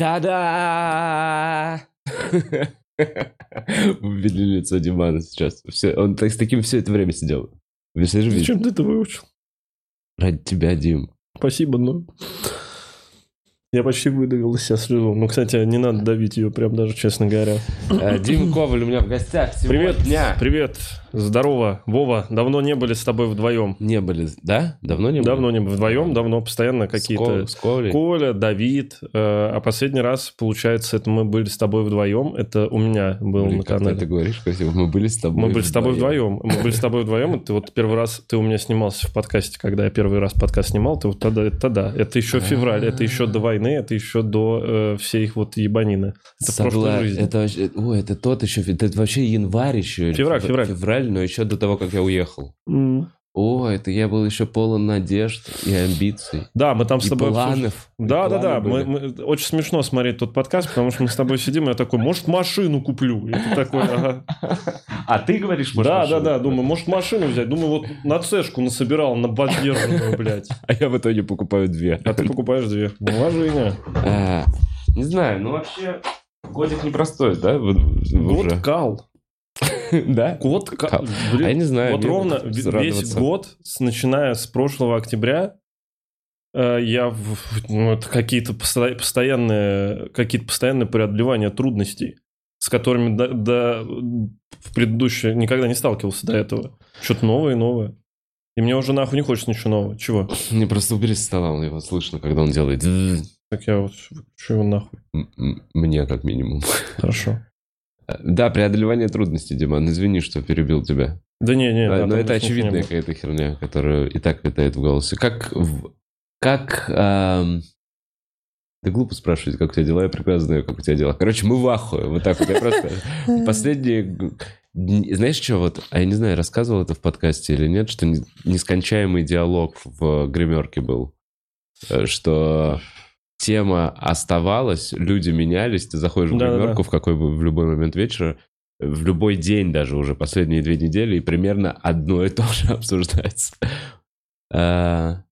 Та-да! Увидели лицо Димана сейчас. Все, он так, с таким все это время сидел. Зачем ты это выучил? Ради тебя, Дим. Спасибо, но... Я почти выдавил из себя слезу. Ну, кстати, не надо давить ее, прям даже, честно говоря. Э, Дим Коваль у меня в гостях сегодня. Привет, привет, здорово. Вова, давно не были с тобой вдвоем. Не были, да? Давно не были? Давно не были вдвоем, давно постоянно какие-то... Кол- С Ковалей? Коля, Давид, э, а последний раз, получается, это мы были с тобой вдвоем. Это у меня был Блин, на ты канале. это говоришь красиво. Мы были с тобой Мы были с тобой вдвоем. Мы были с тобой вдвоем. и Ты вот первый раз, ты у меня снимался в подкасте, когда я первый раз подкаст снимал, ты вот тогда, это тогда. Это еще февраль, это еще до войны, это еще до э, всей их вот ебанины. Это в прошлой Согла- жизни. Это, вообще- ой, это тот еще, это вообще январь еще. Февраль, фев- февраль. Февраль, но еще до того, как я уехал. М. О, это я был еще полон надежд и амбиций. Да, мы там с И тобой... обсуж- планов. И Да, да, да. Мы, мы- очень смешно смотреть тот подкаст, потому что мы с тобой сидим, и я такой, может, машину куплю? И ты такой, ага. А ты говоришь, может, Да, да, машину? да, думаю, может, машину взять? Думаю, вот на цешку насобирал, на поддержанную, блядь. А я в итоге покупаю две. А ты покупаешь две. Уважение. А, Не знаю, ну вообще годик непростой, да? Год кал. Да? Год. Блин, А я не знаю. Вот ровно весь год, с- начиная с прошлого октября, э, я ну, это какие-то посто- постоянные какие-то постоянные преодолевания трудностей, с которыми до, до- в предыдущее никогда не сталкивался до этого. Что-то новое и новое. И мне уже нахуй не хочется ничего нового. Чего? Не, просто убери со стола, он его слышно, когда он делает. Так я вот выключу его нахуй. Мне, как минимум. Хорошо. Да, преодолевание трудностей, Диман. Извини, что перебил тебя. Да не, не. Да, Но это очевидная какая-то херня, которая и так витает в голосе. Как... Как... ам, Да глупо спрашивать, как у тебя дела, я прекрасно знаю, как у тебя дела. Короче, мы в ахуе, вот так вот. Я просто... Последние... Знаешь, что вот... А я не знаю, рассказывал это в подкасте или нет, что не- нескончаемый диалог в гримерке был. Э, Что тема оставалась, люди менялись, ты заходишь в Да-да-да. гримерку в какой бы в любой момент вечера, в любой день даже уже последние две недели, и примерно одно и то же обсуждается. А,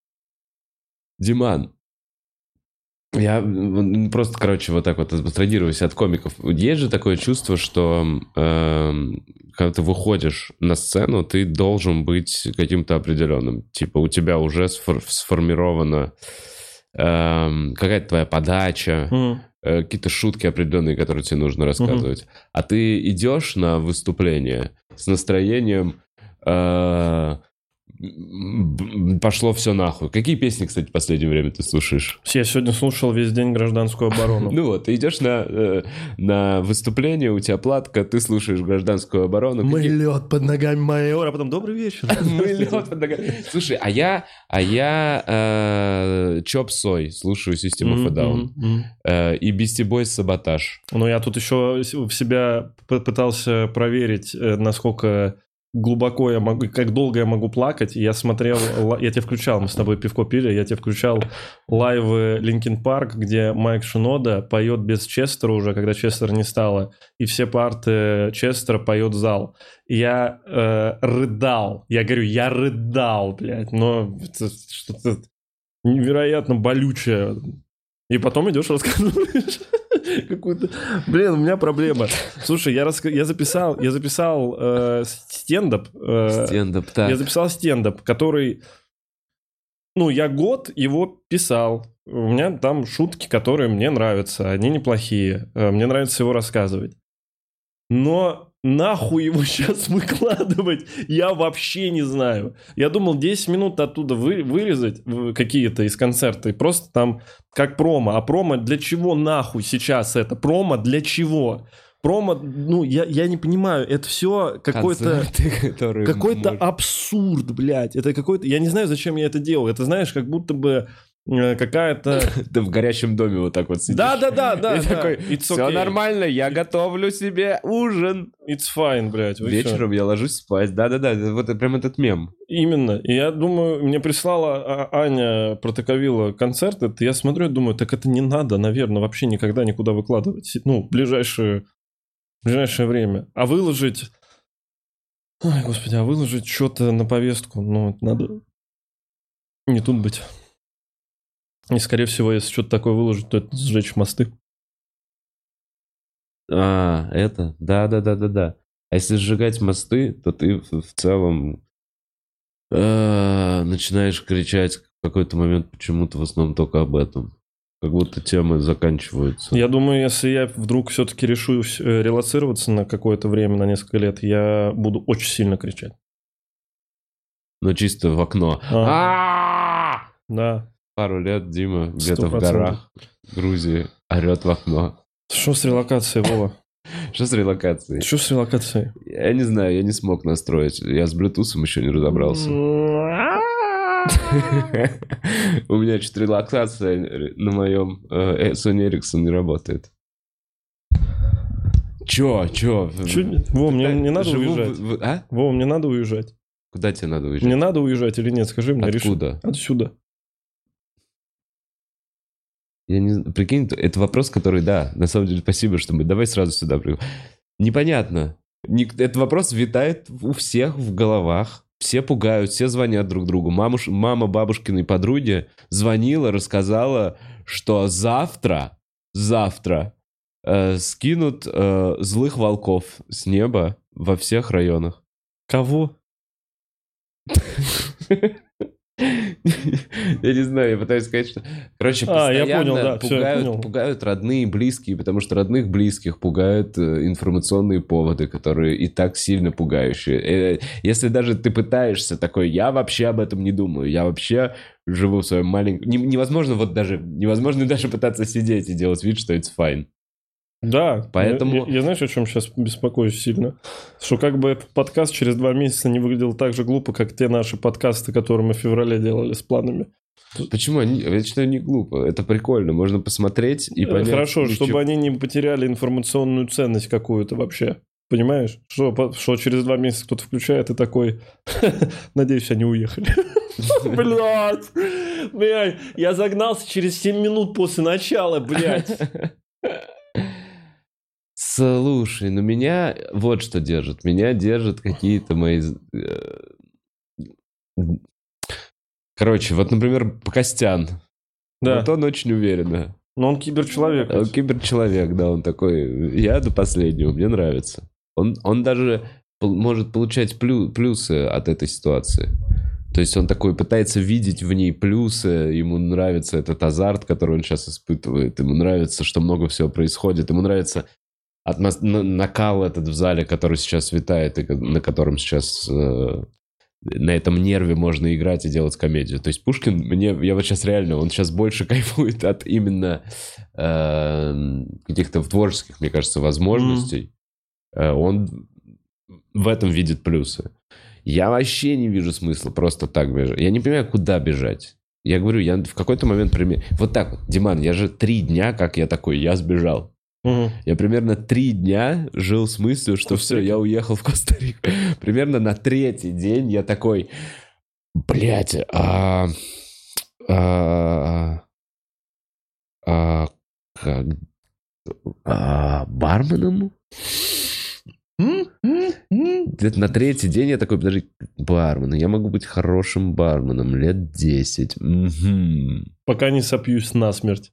Диман, я просто, короче, вот так вот абстрагируюсь от комиков. Есть же такое чувство, что эм, когда ты выходишь на сцену, ты должен быть каким-то определенным. Типа у тебя уже сфор- сформирована эм, какая-то твоя подача, э, какие-то шутки определенные, которые тебе нужно рассказывать. А ты идешь на выступление с настроением э, пошло все нахуй. Какие песни, кстати, в последнее время ты слушаешь? Я сегодня слушал весь день гражданскую оборону. Ну вот, ты идешь на, э, на выступление, у тебя платка, ты слушаешь гражданскую оборону. Какие- лед под ногами майора, а потом добрый вечер. Мы лед под ногами. Слушай, а я, а я э, Чоп Сой слушаю System of a Down. Э, и Beastie Boys Саботаж. Ну, я тут еще в себя пытался проверить, насколько глубоко я могу, как долго я могу плакать. Я смотрел, я тебе включал, мы с тобой пивко пили, я тебе включал лайвы Linkin Park, где Майк Шинода поет без Честера уже, когда Честера не стало, и все парты Честера поет зал. Я э, рыдал, я говорю, я рыдал, блядь, но это что-то невероятно болючее. И потом идешь рассказываешь какую-то... Блин, у меня проблема. Слушай, я, раска- я записал, я записал э, стендап. э, Стендап, так. я записал стендап, который... Ну, я год его писал. У меня там шутки, которые мне нравятся. Они неплохие. Э, Мне нравится его рассказывать. Но нахуй его сейчас выкладывать, я вообще не знаю. Я думал 10 минут оттуда вы, вырезать какие-то из концерта и просто там как промо. А промо для чего нахуй сейчас это? Промо для чего? Промо, ну, я, я не понимаю, это все какой-то... Какой-то может- абсурд, блядь. Это какой-то... Я не знаю, зачем я это делал. Это, знаешь, как будто бы какая-то... Ты в горящем доме вот так вот сидишь. Да-да-да, да. И такой, все нормально, я готовлю себе ужин. It's fine, блядь. Вечером я ложусь спать. Да-да-да, вот прям этот мем. Именно. И я думаю, мне прислала А- Аня Протоковила концерт, это я смотрю и думаю, так это не надо, наверное, вообще никогда никуда выкладывать. Ну, ближайшее, ближайшее время. А выложить... Ой, господи, а выложить что-то на повестку, ну, надо не тут быть. И, скорее всего, если что-то такое выложить, то это сжечь мосты. А, это? Да-да-да-да-да. А если сжигать мосты, то ты в, в целом э, начинаешь кричать в какой-то момент почему-то в основном только об этом. Как будто темы заканчиваются. Я думаю, если я вдруг все-таки решу э, релацироваться на какое-то время, на несколько лет, я буду очень сильно кричать. Но чисто в окно. А. Да. Пару лет Дима где-то в 100%. горах Грузии орет в окно. Что с релокацией, Вова? Что с релокацией? Что с релокацией? Я не знаю, я не смог настроить. Я с Bluetooth еще не разобрался. У меня чуть релаксация на моем э, Sony Ericsson не работает. Чё, чё? Чё Вова, мне не надо уезжать. А? Вова, мне надо уезжать. Куда тебе надо уезжать? Мне надо уезжать или нет? Скажи мне, реши. Откуда? Отсюда. Я не зн- Прикинь, это вопрос, который, да, на самом деле, спасибо, что мы... Давай сразу сюда. Непонятно. Этот вопрос витает у всех в головах. Все пугают, все звонят друг другу. Мамуш... Мама бабушкиной подруги звонила, рассказала, что завтра, завтра э, скинут э, злых волков с неба во всех районах. Кого? Я не знаю, я пытаюсь сказать, что... Короче, А, постоянно пугают, родные и близкие, потому что родных близких пугают э, информационные поводы, которые и так сильно пугающие. Э, Если даже ты пытаешься такой, я вообще об этом не думаю, я вообще живу в своем маленьком... Не- невозможно вот даже... Невозможно даже пытаться сидеть и делать вид, что it's fine. Да. Поэтому- Я, я- знаешь, о чем сейчас беспокоюсь сильно? Что как бы этот подкаст через два месяца не выглядел так же глупо, как те наши подкасты, которые мы в феврале делали с планами. Почему? Они- Я считаю, не глупо. Это прикольно. Можно посмотреть и Э, понять... Хорошо, ну, чтобы они не потеряли информационную ценность какую-то вообще. Понимаешь? Что, по- что через два месяца кто-то включает и такой, надеюсь, они уехали. Блядь, блядь, я загнался через 7 минут после начала, блядь. Слушай, ну меня вот что держит. Меня держат какие-то мои... э, Короче, вот, например, Костян. Да, Вот он очень уверенно. но он киберчеловек. Он киберчеловек, да, он такой, я до последнего, мне нравится. Он, он даже может получать плю- плюсы от этой ситуации. То есть он такой пытается видеть в ней плюсы, ему нравится этот азарт, который он сейчас испытывает, ему нравится, что много всего происходит, ему нравится атмос- на- накал этот в зале, который сейчас витает, и на котором сейчас э, на этом нерве можно играть и делать комедию. То есть Пушкин, мне, я вот сейчас реально, он сейчас больше кайфует от именно э, каких-то творческих, мне кажется, возможностей. Э, Он в этом видит плюсы. Я вообще не вижу смысла просто так бежать. Я не понимаю, куда бежать. Я говорю, я в какой-то момент... пример- Вот так вот, Диман, я же три дня, как я такой, я сбежал. Мгм. Я примерно три дня жил с мыслью, что все, я уехал в Коста-Рику. Примерно на третий день я такой, блядь, а, а, а, как, а, барменом? Где-то на третий день я такой, подожди, бармен, я могу быть хорошим барменом лет 10. Мгм. Пока не сопьюсь насмерть.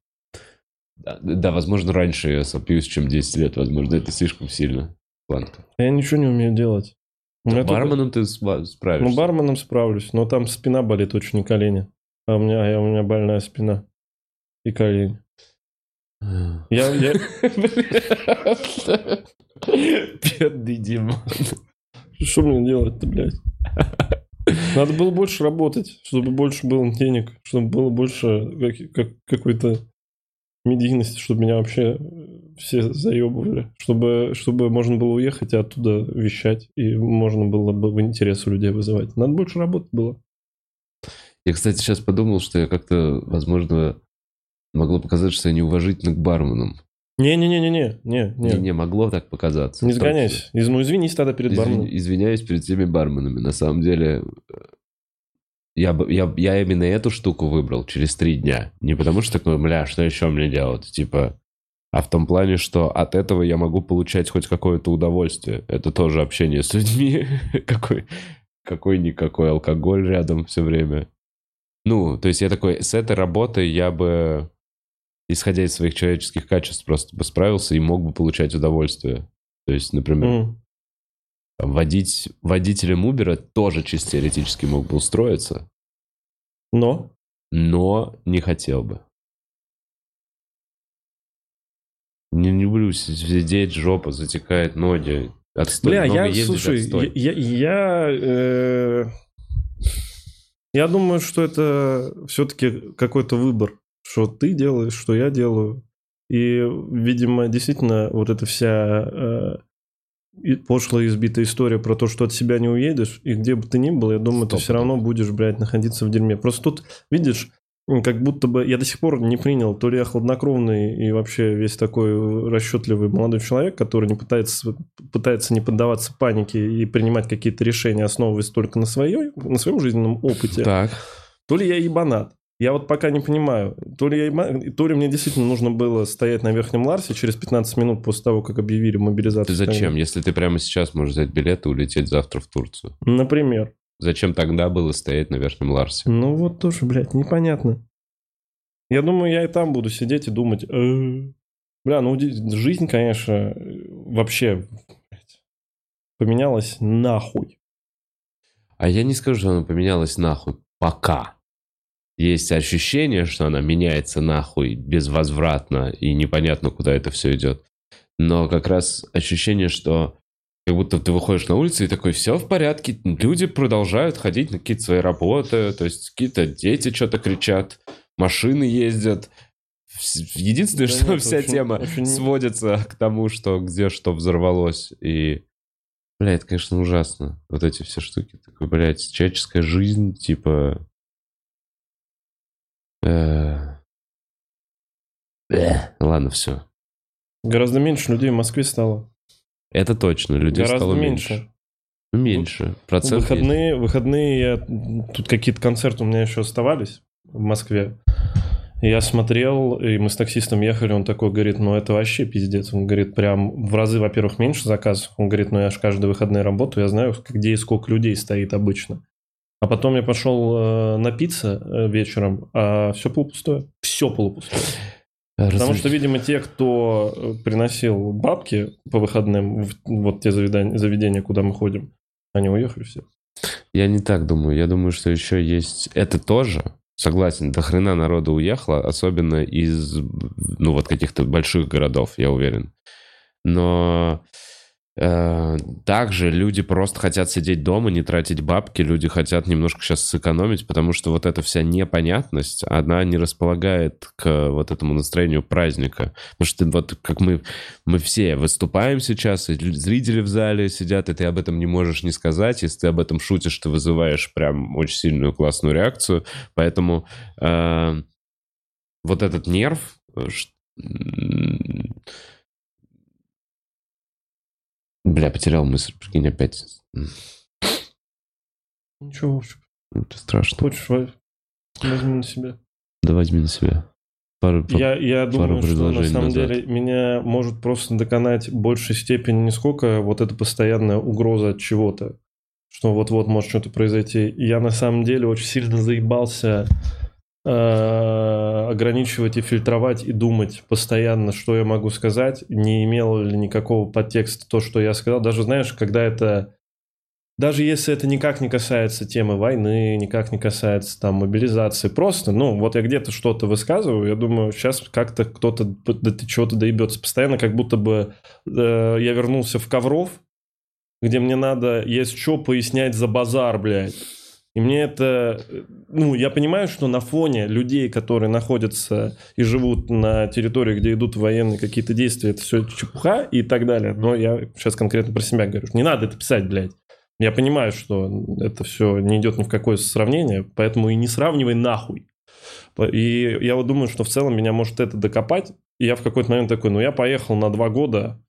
Да, да, возможно, раньше я сопьюсь, чем 10 лет. Возможно, это слишком сильно. Планка. Я ничего не умею делать. У меня только- Барменом ты справишься. Ну, барменом справлюсь, но там спина болит очень, не колени. А у меня, а у меня больная спина. И колени. Я, я- Бедный Дима. Что мне делать-то, блядь? Надо было больше работать, чтобы больше было денег, чтобы было больше как- как- какой-то медийности, чтобы меня вообще все заебывали, чтобы, чтобы можно было уехать и оттуда вещать, и можно было бы в интерес у людей вызывать. Надо больше работать было. Я, кстати, сейчас подумал, что я как-то, возможно, могло показаться, что я неуважительно к барменам. Не-не-не-не-не, не, не. Могло так показаться. Не сгоняйся. Из- Ну, извинись тогда перед Извини- барменом. извиняюсь перед всеми барменами. На самом деле, э, я, я, я именно эту штуку выбрал через три дня. Не потому что такой, бля, что еще мне делать? Типа, а в том плане, что от этого я могу получать хоть какое-то удовольствие. Это тоже общение с людьми. Какой, какой-никакой алкоголь рядом все время. Ну, то есть я такой, с этой работой я бы исходя из своих человеческих качеств, просто бы справился и мог бы получать удовольствие. То есть, например, М. там, водить, водителем Uber тоже чисто теоретически мог бы устроиться, Но? но не хотел бы. Не люблю си- сидеть, жопа затекает, ноги. Отстой. Бля, Много я, ездить, слушай, отстой. я, я, э, я думаю, что это все-таки какой-то выбор, что ты делаешь, что я делаю. И, видимо, действительно, вот эта вся э, пошлая избитая история про то, что от себя не уедешь, и где бы ты ни был, я думаю, ты Стоп. все равно будешь, блядь, находиться в дерьме. Просто тут, видишь, как будто бы я до сих пор не принял, то ли я хладнокровный и вообще весь такой расчетливый молодой человек, который не пытается, пытается не поддаваться панике и принимать какие-то решения, основываясь только на, своей, на своем жизненном опыте, Так. то ли я ебанат. Я вот пока не понимаю, то ли, я то ли мне действительно нужно было стоять на Верхнем Ларсе через 15 минут после того, как объявили мобилизацию. Ты зачем? Если ты прямо сейчас можешь взять билет и улететь завтра в Турцию. Например. Зачем тогда было стоять на Верхнем Ларсе? Ну вот тоже, блядь, непонятно. Я думаю, я и там буду сидеть и думать, «Э, бля, ну жизнь, конечно, э, вообще блядь, поменялась нахуй. А я не скажу, что она поменялась нахуй. Пока. Есть ощущение, что она меняется нахуй безвозвратно и непонятно, куда это все идет. Но как раз ощущение, что как будто ты выходишь на улицу и такой, все в порядке, люди продолжают ходить на какие-то свои работы, то есть какие-то дети что-то кричат, машины ездят. Единственное, Да что нет, вся очень- тема очень- сводится к тому, что где что взорвалось. И, бля, это, конечно, ужасно. Вот эти все штуки. Такой, блядь, человеческая жизнь, типа... э, э, Ладно, все. Гораздо меньше людей в Москве стало. Это точно, людей Гораздо стало меньше. меньше. Ну, меньше. Процент есть. выходные, выходные я... Тут какие-то концерты у меня еще оставались в Москве. Я смотрел, и мы с таксистом ехали, он такой говорит, ну это вообще пиздец. Он говорит, прям в разы, во-первых, меньше заказов. Он говорит, ну я же каждые выходные работаю, я знаю, где и сколько людей стоит обычно. А потом я пошел э, напиться э, вечером, а все полупустое. Все полупустое. Потому Разве- что, видимо, те, кто э, приносил бабки по выходным, в вот те заведения, заведения, куда мы ходим, они уехали все. Я не так думаю. Я думаю, что еще есть... Это тоже, согласен, до хрена народа уехало, особенно из, ну, вот каких-то больших городов, я уверен. Но также люди просто хотят сидеть дома, не тратить бабки, люди хотят немножко сейчас сэкономить, потому что вот эта вся непонятность, она не располагает к вот этому настроению праздника. Потому что вот как мы, мы все выступаем сейчас, и зрители в зале сидят, и ты об этом не можешь не сказать. Если ты об этом шутишь, ты вызываешь прям очень сильную классную реакцию. Поэтому э, вот этот нерв... э, ш- м, Бля, потерял мысль, прикинь, опять. Ничего, в общем, Это страшно. хочешь, во- возьми на себя. Да возьми на себя. Пару, Я, я думаю, что на самом назад. деле меня может просто доконать в большей степени не сколько вот эта постоянная угроза от чего-то, что вот-вот может что-то произойти. Я на самом деле очень сильно заебался ограничивать и фильтровать и думать постоянно, что я могу сказать, не имело ли никакого подтекста то, что я сказал. Даже, знаешь, когда это... Даже если это никак не касается темы войны, никак не касается там мобилизации, просто, ну, вот я где-то что-то высказываю, я думаю, сейчас как-то кто-то до до чего-то доебется. Постоянно как будто бы э, я вернулся в Ковров, где мне надо есть что пояснять за базар, блядь. И мне это... э, Ну, я понимаю, что на фоне людей, которые находятся и живут на территории, где идут военные какие-то действия, это все чепуха и так далее. Но я сейчас конкретно про себя говорю. Не надо это писать, блядь. Я понимаю, что это все не идет ни в какое сравнение, поэтому и не сравнивай нахуй. И я вот думаю, что в целом меня может это докопать. И я в какой-то момент такой, ну я поехал на два года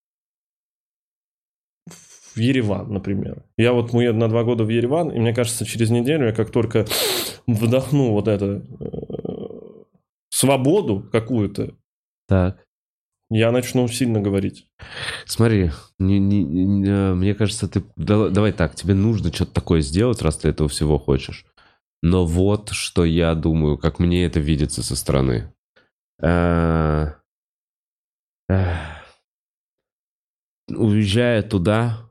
в Ереван, например. Я вот уеду на два года в Ереван, и мне кажется, через неделю я как только вдохну вот это э, свободу какую-то, Так. я начну сильно говорить. Смотри, не- не- не- э, мне кажется, ты... да- давай так, тебе нужно что-то такое сделать, раз ты этого всего хочешь. Но вот что я думаю, как мне это видится со стороны. э, э, уезжая туда,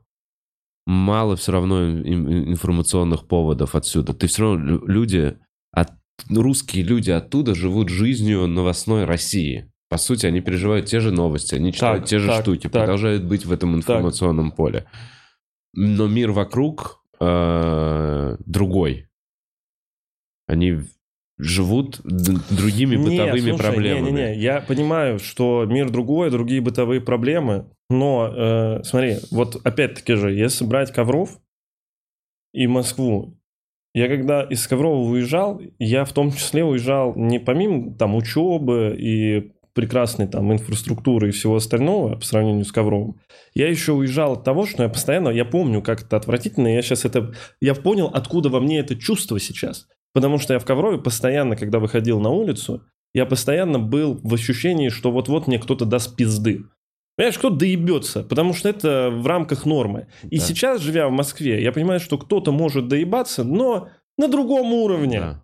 мало все равно ин- информационных поводов отсюда. Ты все равно лю- люди, от, русские люди оттуда живут жизнью новостной России. По сути, они переживают те же новости, они читают Так, те же так, штуки, так. продолжают быть в этом информационном поле. Но мир вокруг э, другой. Они живут другими Не, бытовыми слушай, проблемами. Не-не-не, я понимаю, что мир другой, другие бытовые проблемы, но э, смотри, вот опять-таки же, если брать Ковров и Москву, я когда из Коврова уезжал, я в том числе уезжал не помимо там учебы и прекрасной там инфраструктуры и всего остального по сравнению с Ковровым, я еще уезжал от того, что я постоянно, я помню, как это отвратительно, я сейчас это, я понял, откуда во мне это чувство сейчас. Потому что я в Коврове постоянно, когда выходил на улицу, я постоянно был в ощущении, что вот-вот мне кто-то даст пизды. Понимаешь, кто доебется, потому что это в рамках нормы. И Да. сейчас, живя в Москве, я понимаю, что кто-то может доебаться, но на другом уровне. Да.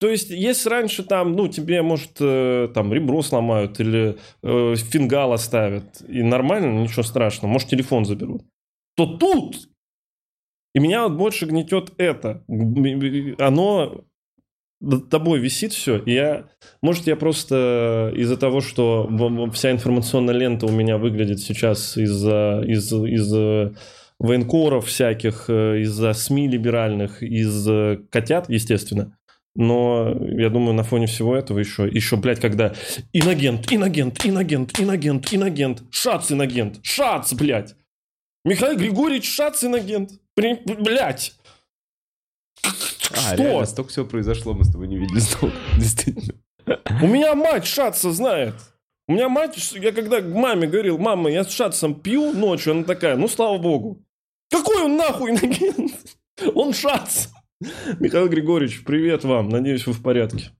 То есть, если раньше там, ну, тебе, может, э, там ребро сломают или э, фингал оставят, и нормально, ничего страшного, может, телефон заберут, то тут и меня вот больше гнетет это. Оно над тобой висит все, я... Может, я просто из-за того, что вся информационная лента у меня выглядит сейчас из-за из, из военкоров всяких, э, из-за СМИ либеральных, из котят, естественно. Но я думаю, на фоне всего этого еще, еще, блядь, когда инагент, инагент, инагент, инагент, инагент, шац инагент, шац, блядь. Михаил Григорьевич шац инагент. При- Блядь. А, Что? реально, столько всего произошло, мы с тобой не видели столько. Действительно. У меня мать шатца знает. У меня мать, я когда к маме говорил, мама, я с шатцем пью ночью, она такая, ну слава богу. Какой он нахуй инагент? Он шац. Михаил Григорьевич, привет вам. Надеюсь, вы в порядке.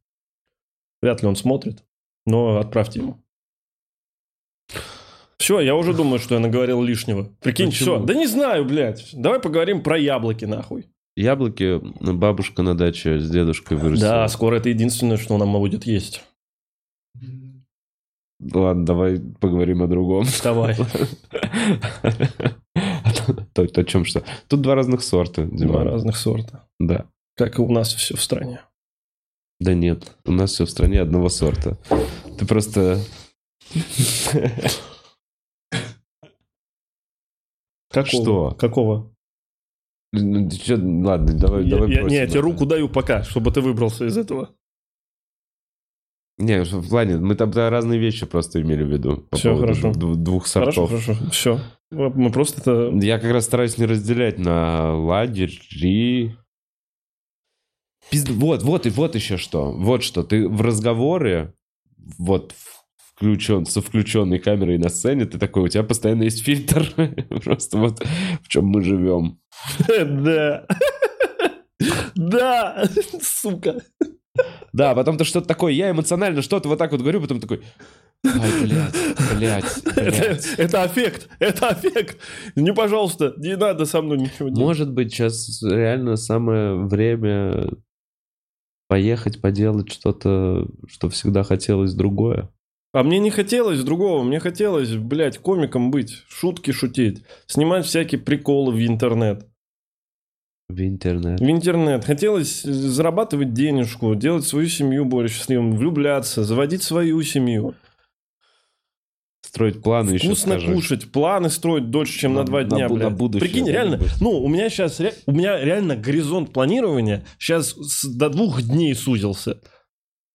Вряд ли он смотрит, но отправьте ему. Все, я уже думаю, что я наговорил лишнего. Прикинь, Почему? все. Да не знаю, блядь. Давай поговорим про яблоки, нахуй. Яблоки бабушка на даче с дедушкой вырастила. Да, скоро это единственное, что нам будет есть. Ладно, давай поговорим о другом. Давай. То, о чем что? Тут два разных сорта, Два Дима. разных сорта. Да. Как и у нас все в стране. Да нет, у нас все в стране одного сорта. Ты просто... Какого? Что? Какого? Ну, ты чё, Ладно, давай, Я, давай я- не, я тебе руку даю пока, чтобы ты выбрался из этого. Не, в плане, мы там разные вещи просто имели в виду. По поводу хорошо. двух Хорошо, сортов. хорошо. Все. Мы просто это... Я как раз стараюсь не разделять на лагерь Пизд- Вот, вот и вот еще что. Вот что. Ты в разговоре, вот включен, со включенной камерой на сцене, ты такой, у тебя постоянно есть фильтр. Просто вот в чем мы живем. Да. Да, сука. Да, потом ты что-то такое, я эмоционально что-то вот так вот говорю, потом такой, ай, блядь, блядь, Это, блядь. это аффект, это аффект. Не, пожалуйста, не надо со мной ничего делать. Может быть, сейчас реально самое время поехать, поделать что-то, что всегда хотелось другое. А мне не хотелось другого, мне хотелось, блядь, комиком быть, шутки шутить, снимать всякие приколы в интернет. В интернет. В интернет. Хотелось зарабатывать денежку, делать свою семью более счастливым, влюбляться, заводить свою семью. Строить планы еще Вкусно скажи. кушать, планы строить дольше, чем на, На- два на дня, на блядь. будущее, Прикинь, реально, ну, у меня сейчас, у меня реально горизонт планирования сейчас до двух дней сузился.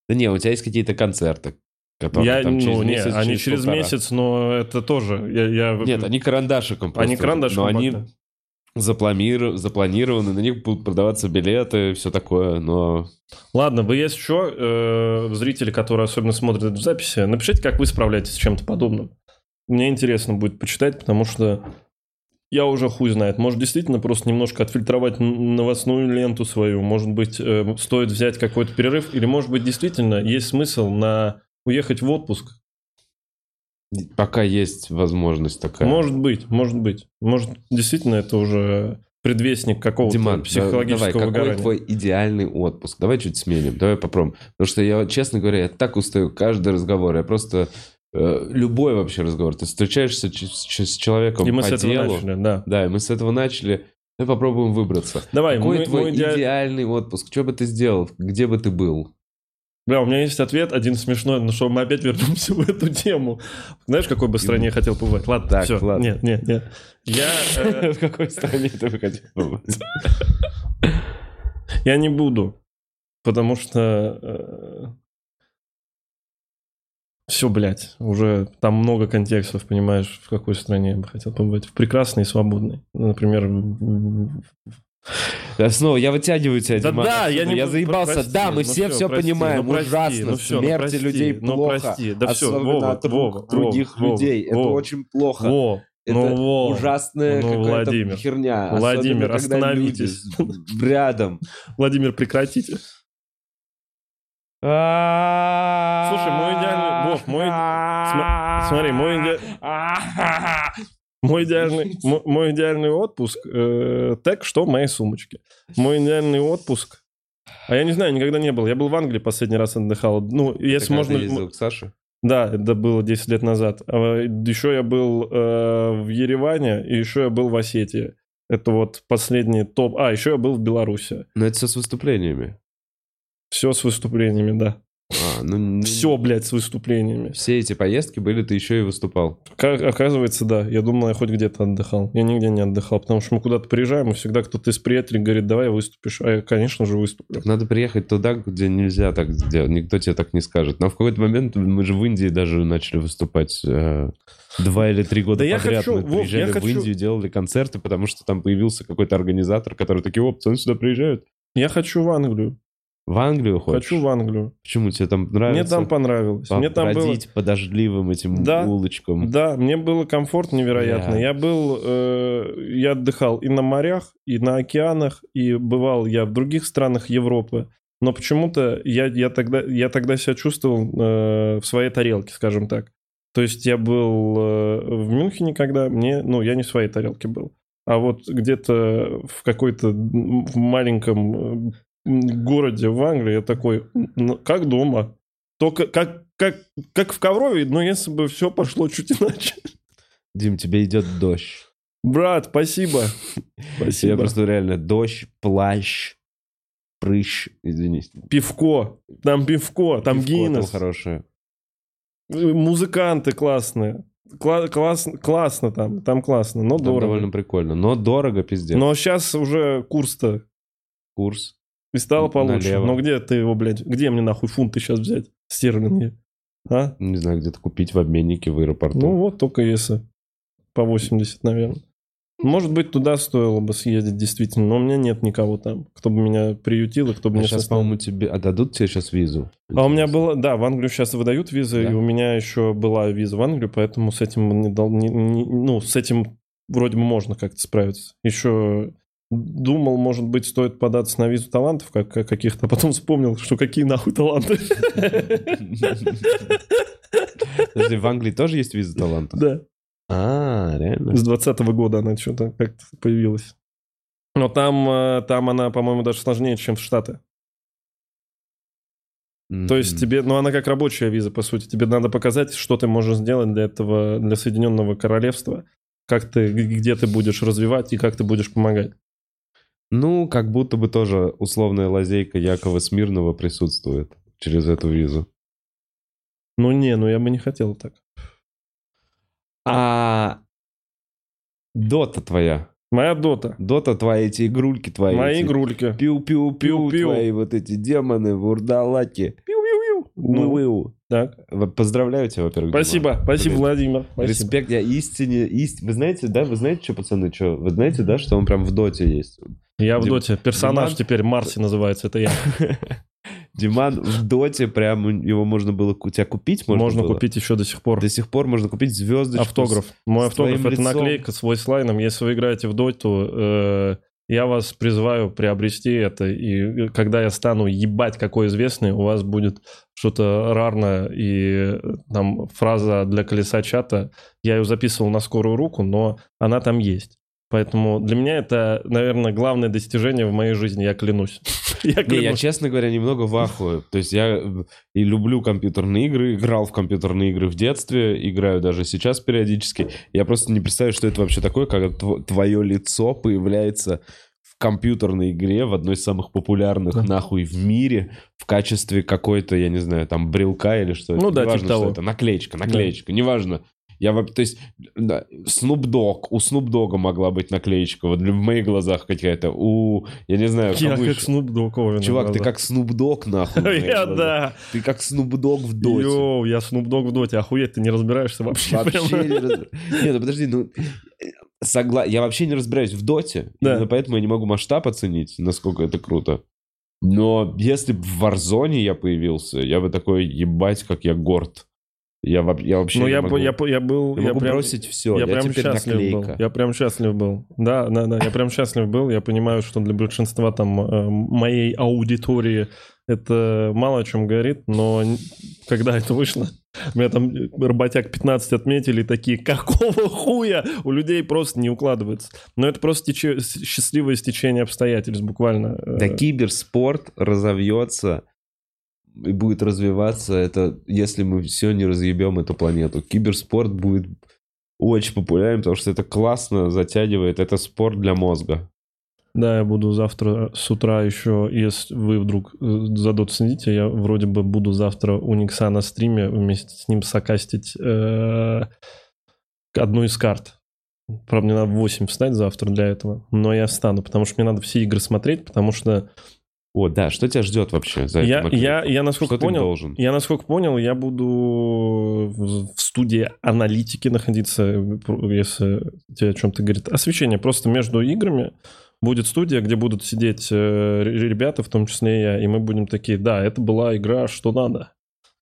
Да не, у тебя есть какие-то концерты, которые я, там через ну, не, месяц, они через полтора. месяц, но это тоже, я... я- Нет, они карандашиком Они просто. карандашиком Но они пока. запланир- запланированы, на них будут продаваться билеты, все такое, но... Ладно, вы есть еще э, зрители, которые особенно смотрят эту запись, напишите, как вы справляетесь с чем-то подобным. Мне интересно будет почитать, потому что я уже хуй знает. Может, действительно просто немножко отфильтровать новостную ленту свою. Может быть, э, стоит взять какой-то перерыв. Или, может быть, действительно есть смысл на уехать в отпуск. Пока есть возможность такая. Может быть, может быть. Может, действительно это уже предвестник какого-то Диман, психологического давай, какой выгорания. твой идеальный отпуск? Давай чуть сменим, давай попробуем. Потому что я, честно говоря, я так устаю каждый разговор. Я просто... э, любой вообще разговор. Ты встречаешься с человеком И мы по с этого делу. начали, да. Да, и мы с этого начали. Давай попробуем выбраться. Давай, Какой мой- твой мой идеаль- идеальный отпуск? Что бы ты сделал? Где бы ты был? Бля, у меня есть ответ, один смешной, но что мы опять вернемся в эту тему. Знаешь, в какой бы стране я хотел побывать? Ладно, Так, все. ладно. Нет, нет, нет. Я, э, В какой стране ты бы хотел побыть? я не буду, потому что... все, блядь, уже там много контекстов, понимаешь, в какой стране я бы хотел побывать. В прекрасной и свободной. Например, снова, я вытягиваю тебя, Да Диман, да, я отсюда. не Я заебался. прости, да, мы ну все все прости, понимаем. ну прости, Ужасно. ну ну Смерти прости, людей ну плохо. прости, да Особенно Вова, от рук Вова, других Вова, людей. Это Вова. очень плохо. Во, Это ну, во. ужасная Ну, какая-то Владимир, херня. Владимир, остановитесь. рядом. Владимир, прекратите. Слушай, мой идеальный- Вов, мой смотри, мой иде- Мой идеальный, мо- мой идеальный отпуск, э, так что в моей сумочке. Мой идеальный отпуск. А я не знаю, никогда не был. Я был в Англии последний раз отдыхал. Ну, если можно... ездил к Саше? Да, это было 10 лет назад. А, Еще я был э, в Ереване, и еще я был в Осетии. Это вот последний топ. А, еще я был в Беларуси. Но это все с выступлениями. Все с выступлениями, да. А, ну, ну, Все, блядь, с выступлениями. Все эти поездки были, ты еще и выступал. Как, оказывается, да. Я думал, я хоть где-то отдыхал. Я нигде не отдыхал, потому что мы куда-то приезжаем, и всегда кто-то из приятелей говорит, давай выступишь. А я, конечно же, выступлю. Так надо приехать туда, где нельзя так сделать. Никто тебе так не скажет. Но в какой-то момент мы же в Индии даже начали выступать э, два или три года Да я подряд. хочу, мы Вов, приезжали я в хочу- Индию, делали концерты, потому что там появился какой-то организатор, который такие, о, пацаны сюда приезжают. Я хочу в Англию. В Англию хочешь? Хочу в Англию. Почему тебе там нравится? Мне там понравилось. Мне там было... бродить по дождливым этим Да. улочкам. Да, мне было комфортно невероятно. Бля. Я был, э, я отдыхал и на морях, и на океанах, и бывал я в других странах Европы. Но почему-то я, я, тогда, я тогда себя чувствовал э, в своей тарелке, скажем так. То есть я был э, в Мюнхене, когда мне, ну, я не в своей тарелке был. А вот где-то в какой-то в маленьком э, городе в Англии я такой, «Ну, как дома. Только как, как, как в Коврове, но если бы все пошло чуть иначе. Дим, тебе идет дождь. Брат, спасибо. Я Спасибо. просто реально дождь, плащ, прыщ, извините. Пивко. Там пивко, там Пивко там Гиннес. хорошее. Музыканты классные. Кла- класс- классно там, там классно, но Там дорого. довольно прикольно. Но дорого, пиздец. Но сейчас уже курс-то Курс. И стало получше. Налево. Но где ты его, блядь, где мне нахуй фунты сейчас взять? Стерлинги. А? Не знаю, где-то купить в обменнике в аэропорту. Ну вот, только если по 80, наверное. Может быть, туда стоило бы съездить, действительно, но у меня нет никого там, кто бы меня приютил и кто бы а мне сейчас, составил. по-моему, тебе... А дадут тебе сейчас визу? А у меня было, да, в Англию сейчас выдают визы, Да. и у меня еще была виза в Англию, поэтому с этим не дал, не- не- ну, с этим вроде бы можно как-то справиться. Еще думал, может быть, стоит податься на визу талантов как, как каких-то, а потом вспомнил, что какие нахуй таланты. Подожди, в Англии тоже есть виза таланта? Да, А, реально? с 20 года она что-то как-то появилась. Но там, э, там она, по-моему, даже сложнее, чем в Штаты. То есть тебе, ну она как рабочая виза, по сути. Тебе надо показать, что ты можешь сделать для этого, для Соединенного Королевства, как ты, где ты будешь развивать и как ты будешь помогать. Ну, как будто бы тоже условная лазейка Якова Смирнова присутствует через эту визу. Ну не, ну я бы не хотел так. А дота твоя. Моя дота. Дота твоя, эти игрульки твои. Мои эти игрульки. Пиу-пиу-пиу Пиу-пиу. твои вот эти демоны, вурдалаки. Пиу-пиу-пиу. Ну, Ну, так. Поздравляю тебя, во-первых. Спасибо, Диман. спасибо, Блин, Владимир. Спасибо. Респект, я истине, ист... Вы знаете, да, вы знаете, что, пацаны, что? Вы знаете, да, что он прям в доте есть? Я в Дим- доте. Персонаж Диман- теперь Марси называется, это я. Диман в доте прям его можно было у тебя купить, можно, Можно было? купить еще до сих пор. До сих пор можно купить звездочку. Автограф. Мой автограф это лицом. наклейка с войслайном. Если вы играете в доту, э, я вас призываю приобрести это. И когда я стану ебать какой известный, у вас будет что-то рарное и э, там фраза для колеса чата. Я ее записывал на скорую руку, но она там есть. Поэтому для меня это, наверное, главное достижение в моей жизни, я клянусь. Я, не, я, честно говоря, немного в ахуе. То есть я и люблю компьютерные игры, играл в компьютерные игры в детстве, играю даже сейчас периодически. Я просто не представляю, что это вообще такое, когда твое лицо появляется в компьютерной игре, в одной из самых популярных да. нахуй в мире, в качестве какой-то, я не знаю, там брелка или что. Ну да, неважно, типа того. это. Наклеечка, наклеечка, да. неважно. Я, то есть, да, Snoop Dogg, у Snoop Dogg могла быть наклеечка, вот в моих глазах какая-то, у, я не знаю, Я как Snoop Dogg. Чувак, ты как Snoop Dogg, нахуй. Я, да. Ты как Snoop Dogg в доте. Йоу, я Snoop Dogg в доте, охуеть, ты не разбираешься вообще. Вообще не разбираюсь. Нет, ну подожди, ну, согла... я вообще не разбираюсь в доте, да. именно поэтому я не могу масштаб оценить, насколько это круто. Но если бы в Warzone я появился, я бы такой, ебать, как я горд. Я, я вообще ну, я, могу, я, я был... Я, я могу прям, бросить все, я, я прям теперь счастлив наклейка. был. Я прям счастлив был. Да, да, да, я прям счастлив был. Я понимаю, что для большинства там э, моей аудитории это мало о чем говорит, но когда это вышло, меня там работяг 15 отметили, такие, какого хуя? У людей просто не укладывается. Но это просто теч... счастливое стечение обстоятельств, буквально. Да киберспорт разовьется и будет развиваться, это если мы все не разъебем эту планету. Киберспорт будет очень популярен, потому что это классно затягивает, это спорт для мозга. Да, я буду завтра с утра еще, если вы вдруг э, задот следите, я вроде бы буду завтра у Никса на стриме вместе с ним сокастить э, одну из карт. Правда, мне надо в 8 встать завтра для этого, но я встану, потому что мне надо все игры смотреть, потому что о, да, что тебя ждет вообще за я, я, я насколько что понял, должен? я насколько понял, я буду в студии аналитики находиться, если тебе о чем-то говорит. Освещение просто между играми будет студия, где будут сидеть э, ребята, в том числе я, и мы будем такие, да, это была игра, что надо.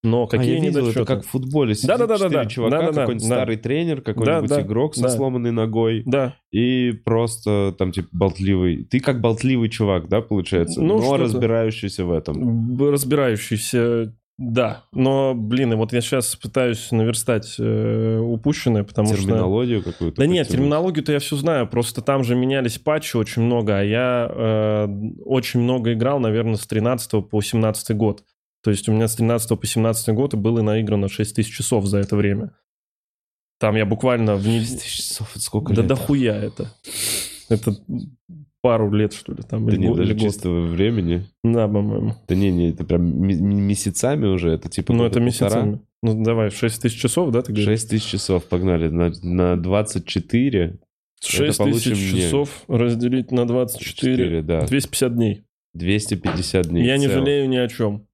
Но какие а я видел, это как в футболе. Да, да, да, да, да. чувака, да, да, какой-нибудь да. старый тренер, какой-нибудь да, игрок со да. сломанной ногой. Да. И просто там типа болтливый. Ты как болтливый чувак, да, получается? Ну, Но разбирающийся в этом. Разбирающийся, да. Но, блин, и вот я сейчас пытаюсь наверстать э, упущенное, потому что... Терминологию какую-то? Да нет, терминологию-то я все знаю, просто там же менялись патчи очень много, а я э, очень много играл, наверное, с 13 по 17 год. То есть у меня с 13 по 17 год было наиграно 6 тысяч часов за это время. Там я буквально в неделю... 6 тысяч часов, это сколько Да лет? дохуя это. Это пару лет, что ли, там. Да или не, год- или даже год. чистого времени. Да, по-моему. Да не, не, это прям ме- ме- месяцами уже, это типа Ну, это полтора. месяцами. Ну, давай, 6 тысяч часов, да, ты говоришь? 6 тысяч часов, погнали. На, на 24 6 получим тысяч мне. часов разделить на 24. 4, да. 250 дней. 250 дней. я не жалею ни о чем.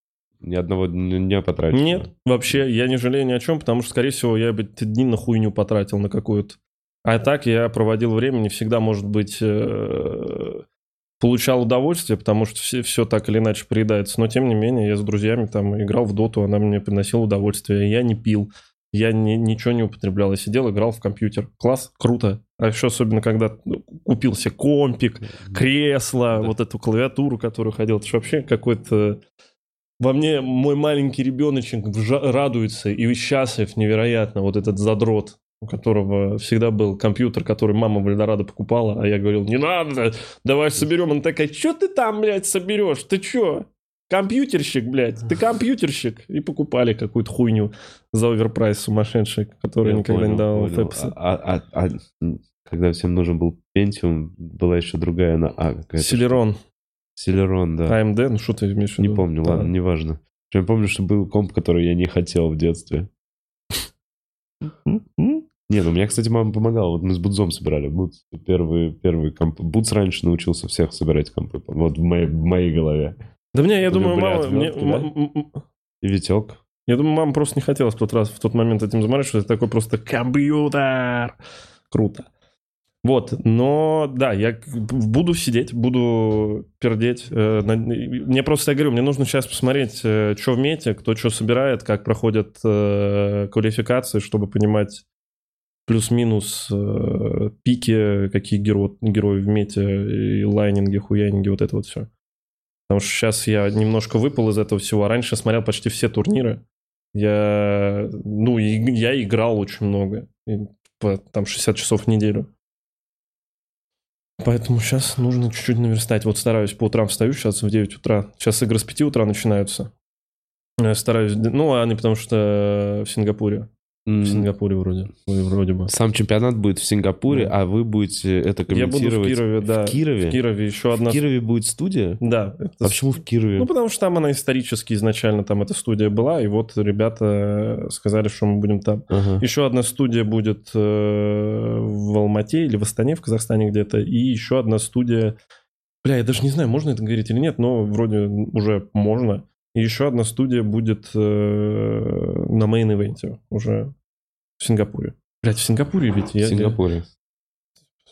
Ни одного дня потратить. Нет, вообще, я не жалею ни о чем, потому что, скорее всего, я бы эти дни на хуйню потратил на какую-то. А так я проводил время, не всегда, может быть, э, получал удовольствие, потому что все, все так или иначе приедается. Но, тем не менее, я с друзьями там играл в доту, она мне приносила удовольствие. Я не пил, я не, ничего не употреблял. Я сидел, играл в компьютер. Класс, круто. А еще особенно, когда ну, купил себе компик, кресло, Да. вот эту клавиатуру, которую ходил. Это ж вообще какой-то... Во мне мой маленький ребеночек радуется и счастлив невероятно. Вот этот задрот, у которого всегда был компьютер, который мама в Эльдорадо покупала, а я говорил, не надо, давай соберем. Она такая, что ты там, блядь, соберешь? Ты что? Компьютерщик, блядь, ты компьютерщик. И покупали какую-то хуйню за overprice сумасшедший, который Я никогда понял, не давал FPS а. А, а- а- м, когда всем нужен был Pentium, была еще другая на А. Celeron, Celeron, да. AMD, ну что ты имеешь в Не виду? помню, Да. ладно, неважно. Я помню, что был комп, который я не хотел в детстве. Не, ну мне, кстати, мама помогала. Вот мы с Будзом собирали. Будз первый, первый комп. Будз раньше научился всех собирать компы. Вот в моей, в моей голове. Да мне, я У думаю, мама... мне- отвертки, да? м- м- м- И Витек. Я думаю, мама просто не хотела в тот раз, в тот момент этим заморачиваться. Это такой просто компьютер. Круто. Вот, но да, я буду сидеть, буду пердеть. Э, Мне просто, я говорю, мне нужно сейчас посмотреть, что в мете, кто что собирает, как проходят э, квалификации, чтобы понимать плюс-минус э, пики, какие геро- герои в мете, и лайнинги, хуянинги, вот это вот все. Потому что сейчас я немножко выпал из этого всего. А раньше смотрел почти все турниры. Я, ну, я играл очень много. Там 60 часов в неделю. Поэтому сейчас нужно чуть-чуть наверстать. Вот стараюсь по утрам встаю, сейчас в 9 утра. Сейчас игры с 5 утра начинаются. Я стараюсь... Ну, а не потому что в Сингапуре. В Сингапуре вроде. Вроде бы. Сам чемпионат будет в Сингапуре, Да. а вы будете это Я буду комментировать в Кирове, да. В Кирове? В Кирове еще одна... В Кирове будет студия? Да. это А почему в Кирове? Ну, потому что там она исторически изначально, там эта студия была, и вот ребята сказали, что мы будем там. Ага. Еще одна студия будет э, в Алмате или в Астане, в Казахстане где-то, и еще одна студия... Бля, я даже не знаю, можно это говорить или нет, но вроде уже можно. И еще одна студия будет э, на main event е уже в Сингапуре. Блять, в Сингапуре ведь? В Я, Сингапуре.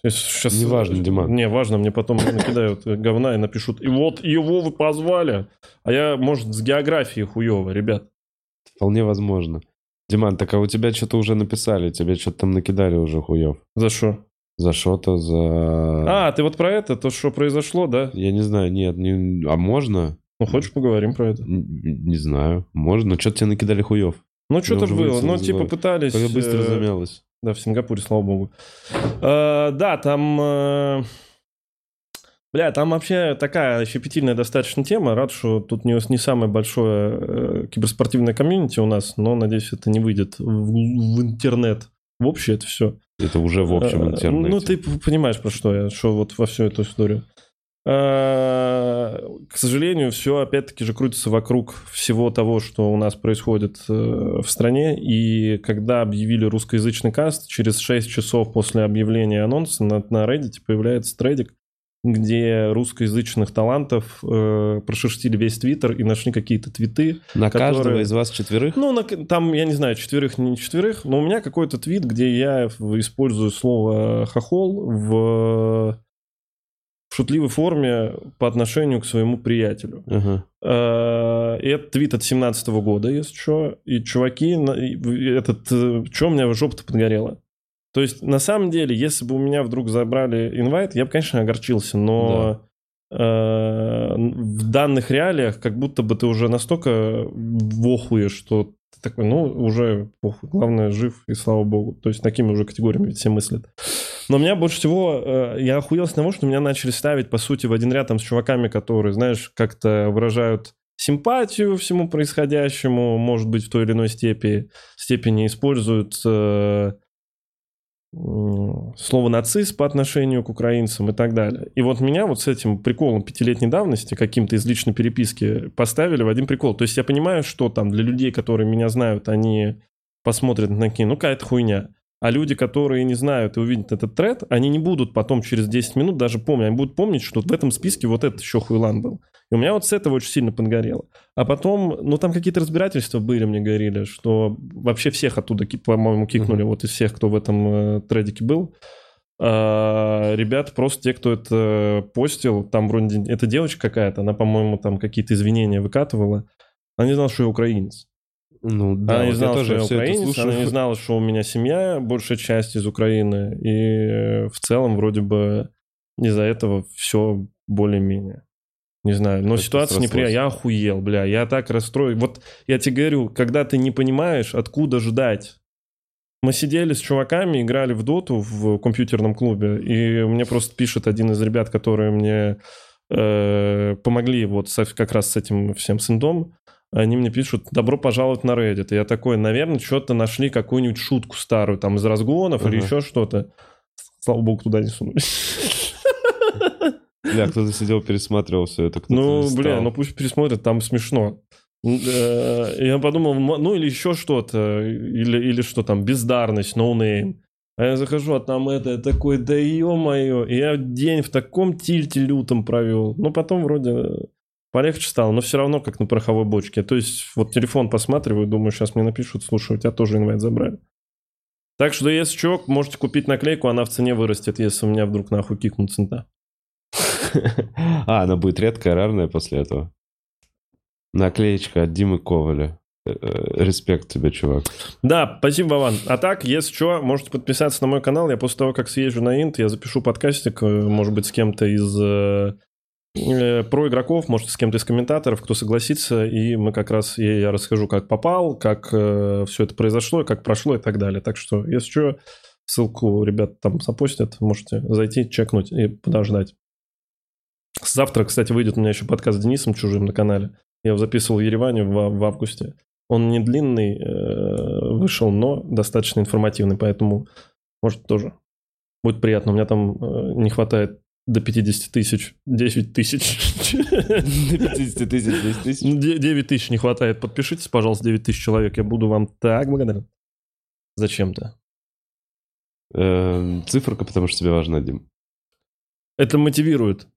я сейчас... Неважно, Диман. Не, важно, мне потом накидают говна и напишут, и вот его вы позвали. А я, может, с географией хуево, ребят. Вполне возможно. Диман, так а у тебя что-то уже написали, тебе что-то там накидали уже хуев. За что? За что-то, за... А, ты вот про это, то, что произошло, да? Я не знаю, нет, не... а можно? Ну, хочешь, поговорим про это? Не знаю, можно. Что-то тебе накидали хуев. Ну, что-то было. Ну, типа пытались... Когда быстро э, замялось. Да, в Сингапуре, слава богу. Э, Да, там... э, Бля, там вообще такая щепетильная достаточно тема. Рад, что тут не, не самое большое э, киберспортивное комьюнити у нас, но, надеюсь, это не выйдет в, в интернет. В общее это все. Это уже в общем интернете. Ну, ты понимаешь, про что я, что вот во всю эту историю. Э, К сожалению, все опять-таки же крутится вокруг всего того, что у нас происходит э, в стране. И когда объявили русскоязычный каст, через 6 часов после объявления анонса на, на Reddit появляется трейдик, где русскоязычных талантов э, прошерстили весь твиттер и нашли какие-то твиты, На каждого которые- из вас четверых? ну, на- там, я не знаю, четверых, не четверых, но у меня какой-то твит, где я использую слово «хохол» в, в шутливой форме по отношению к своему приятелю. Ага. Э, Это твит от 17 года, если что. И чуваки, этот, что у меня жопа-то подгорела. То есть, на самом деле, если бы у меня вдруг забрали инвайт, я бы, конечно, огорчился, но э, в данных реалиях как будто бы ты уже настолько в охуе, что ты такой, ну, уже похуй, главное, жив, и слава богу. То есть, такими уже категориями все мыслят. Но меня больше всего, э, я охуел с того, что меня начали ставить, по сути, в один ряд там с чуваками, которые, знаешь, как-то выражают симпатию всему происходящему, может быть, в той или иной степени, степени используют э, слово нацист по отношению к украинцам и так далее. И вот меня вот с этим приколом пятилетней давности, каким-то из личной переписки, поставили в один прикол. То есть я понимаю, что там для людей, которые меня знают, они посмотрят на такие, ну какая-то хуйня. А люди, которые не знают и увидят этот тред, они не будут потом через 10 минут даже помнить. Они будут помнить, что в этом списке вот этот еще хуйлан был. И у меня вот с этого очень сильно подгорело. А потом, ну там какие-то разбирательства были, мне говорили, что вообще всех оттуда, по-моему, кикнули, вот из всех, кто в этом э, тредике был. А, ребята, просто те, кто это постил, там вроде, эта девочка какая-то, она, по-моему, там какие-то извинения выкатывала. Она не знала, что я украинец. Ну да, она не знала, я что я тоже все это украинец, она не знала, что у меня семья, большая часть из Украины. И э, в целом вроде бы из-за этого все более-менее. Не знаю, но Как-то ситуация неприятная. Я охуел, бля, я так расстроен. Вот я тебе говорю, когда ты не понимаешь, откуда ждать. Мы сидели с чуваками, играли в доту в компьютерном клубе, и мне просто пишет один из ребят, которые мне э, помогли вот как раз с этим всем синдом. Они мне пишут, добро пожаловать на Reddit. И я такой, наверное, что-то нашли, какую-нибудь шутку старую, там, из разгонов или Ага. еще что-то. Слава богу, туда не сунулись. Бля, кто-то сидел, пересматривал все это. Ну, бля, ну пусть пересмотрят, там смешно. Э, Я подумал, ну или еще что-то, или, или что там, бездарность, no name. А я захожу, а там это, такой, да ё-моё. И я день в таком тильте лютом провел. Ну, потом вроде полегче стало, но все равно как на пороховой бочке. То есть вот телефон посматриваю, думаю, сейчас мне напишут, слушай, у тебя тоже инвайт забрали. Так что, если что, можете купить наклейку, она в цене вырастет, если у меня вдруг нахуй кикнут цента. А, она будет редкая, рарная после этого. Наклеечка от Димы Коваля. Э, э, Респект тебе, чувак. Да, спасибо, Вован. А так, если что, можете подписаться на мой канал. Я после того, как съезжу на Инт, я запишу подкастик, э, может быть, с кем-то из про игроков, может, с кем-то из комментаторов, кто согласится, и мы как раз, я, я расскажу, как попал, как все это произошло, как прошло и так далее. Так что, если что, ссылку ребят там запостят, можете зайти, чекнуть и подождать. Завтра, кстати, выйдет у меня еще подкаст с Денисом Чужим на канале. Я его записывал в Ереване в, в августе. Он не длинный э, вышел, но достаточно информативный, поэтому, может, тоже будет приятно. У меня там э, не хватает до 50 тысяч, 10 тысяч. До 50 тысяч, 10 тысяч. 9 тысяч не хватает. Подпишитесь, пожалуйста, 9 тысяч человек. Я буду вам так благодарен. Зачем-то. Эм, Циферка, потому что тебе важна, Дим. Это мотивирует.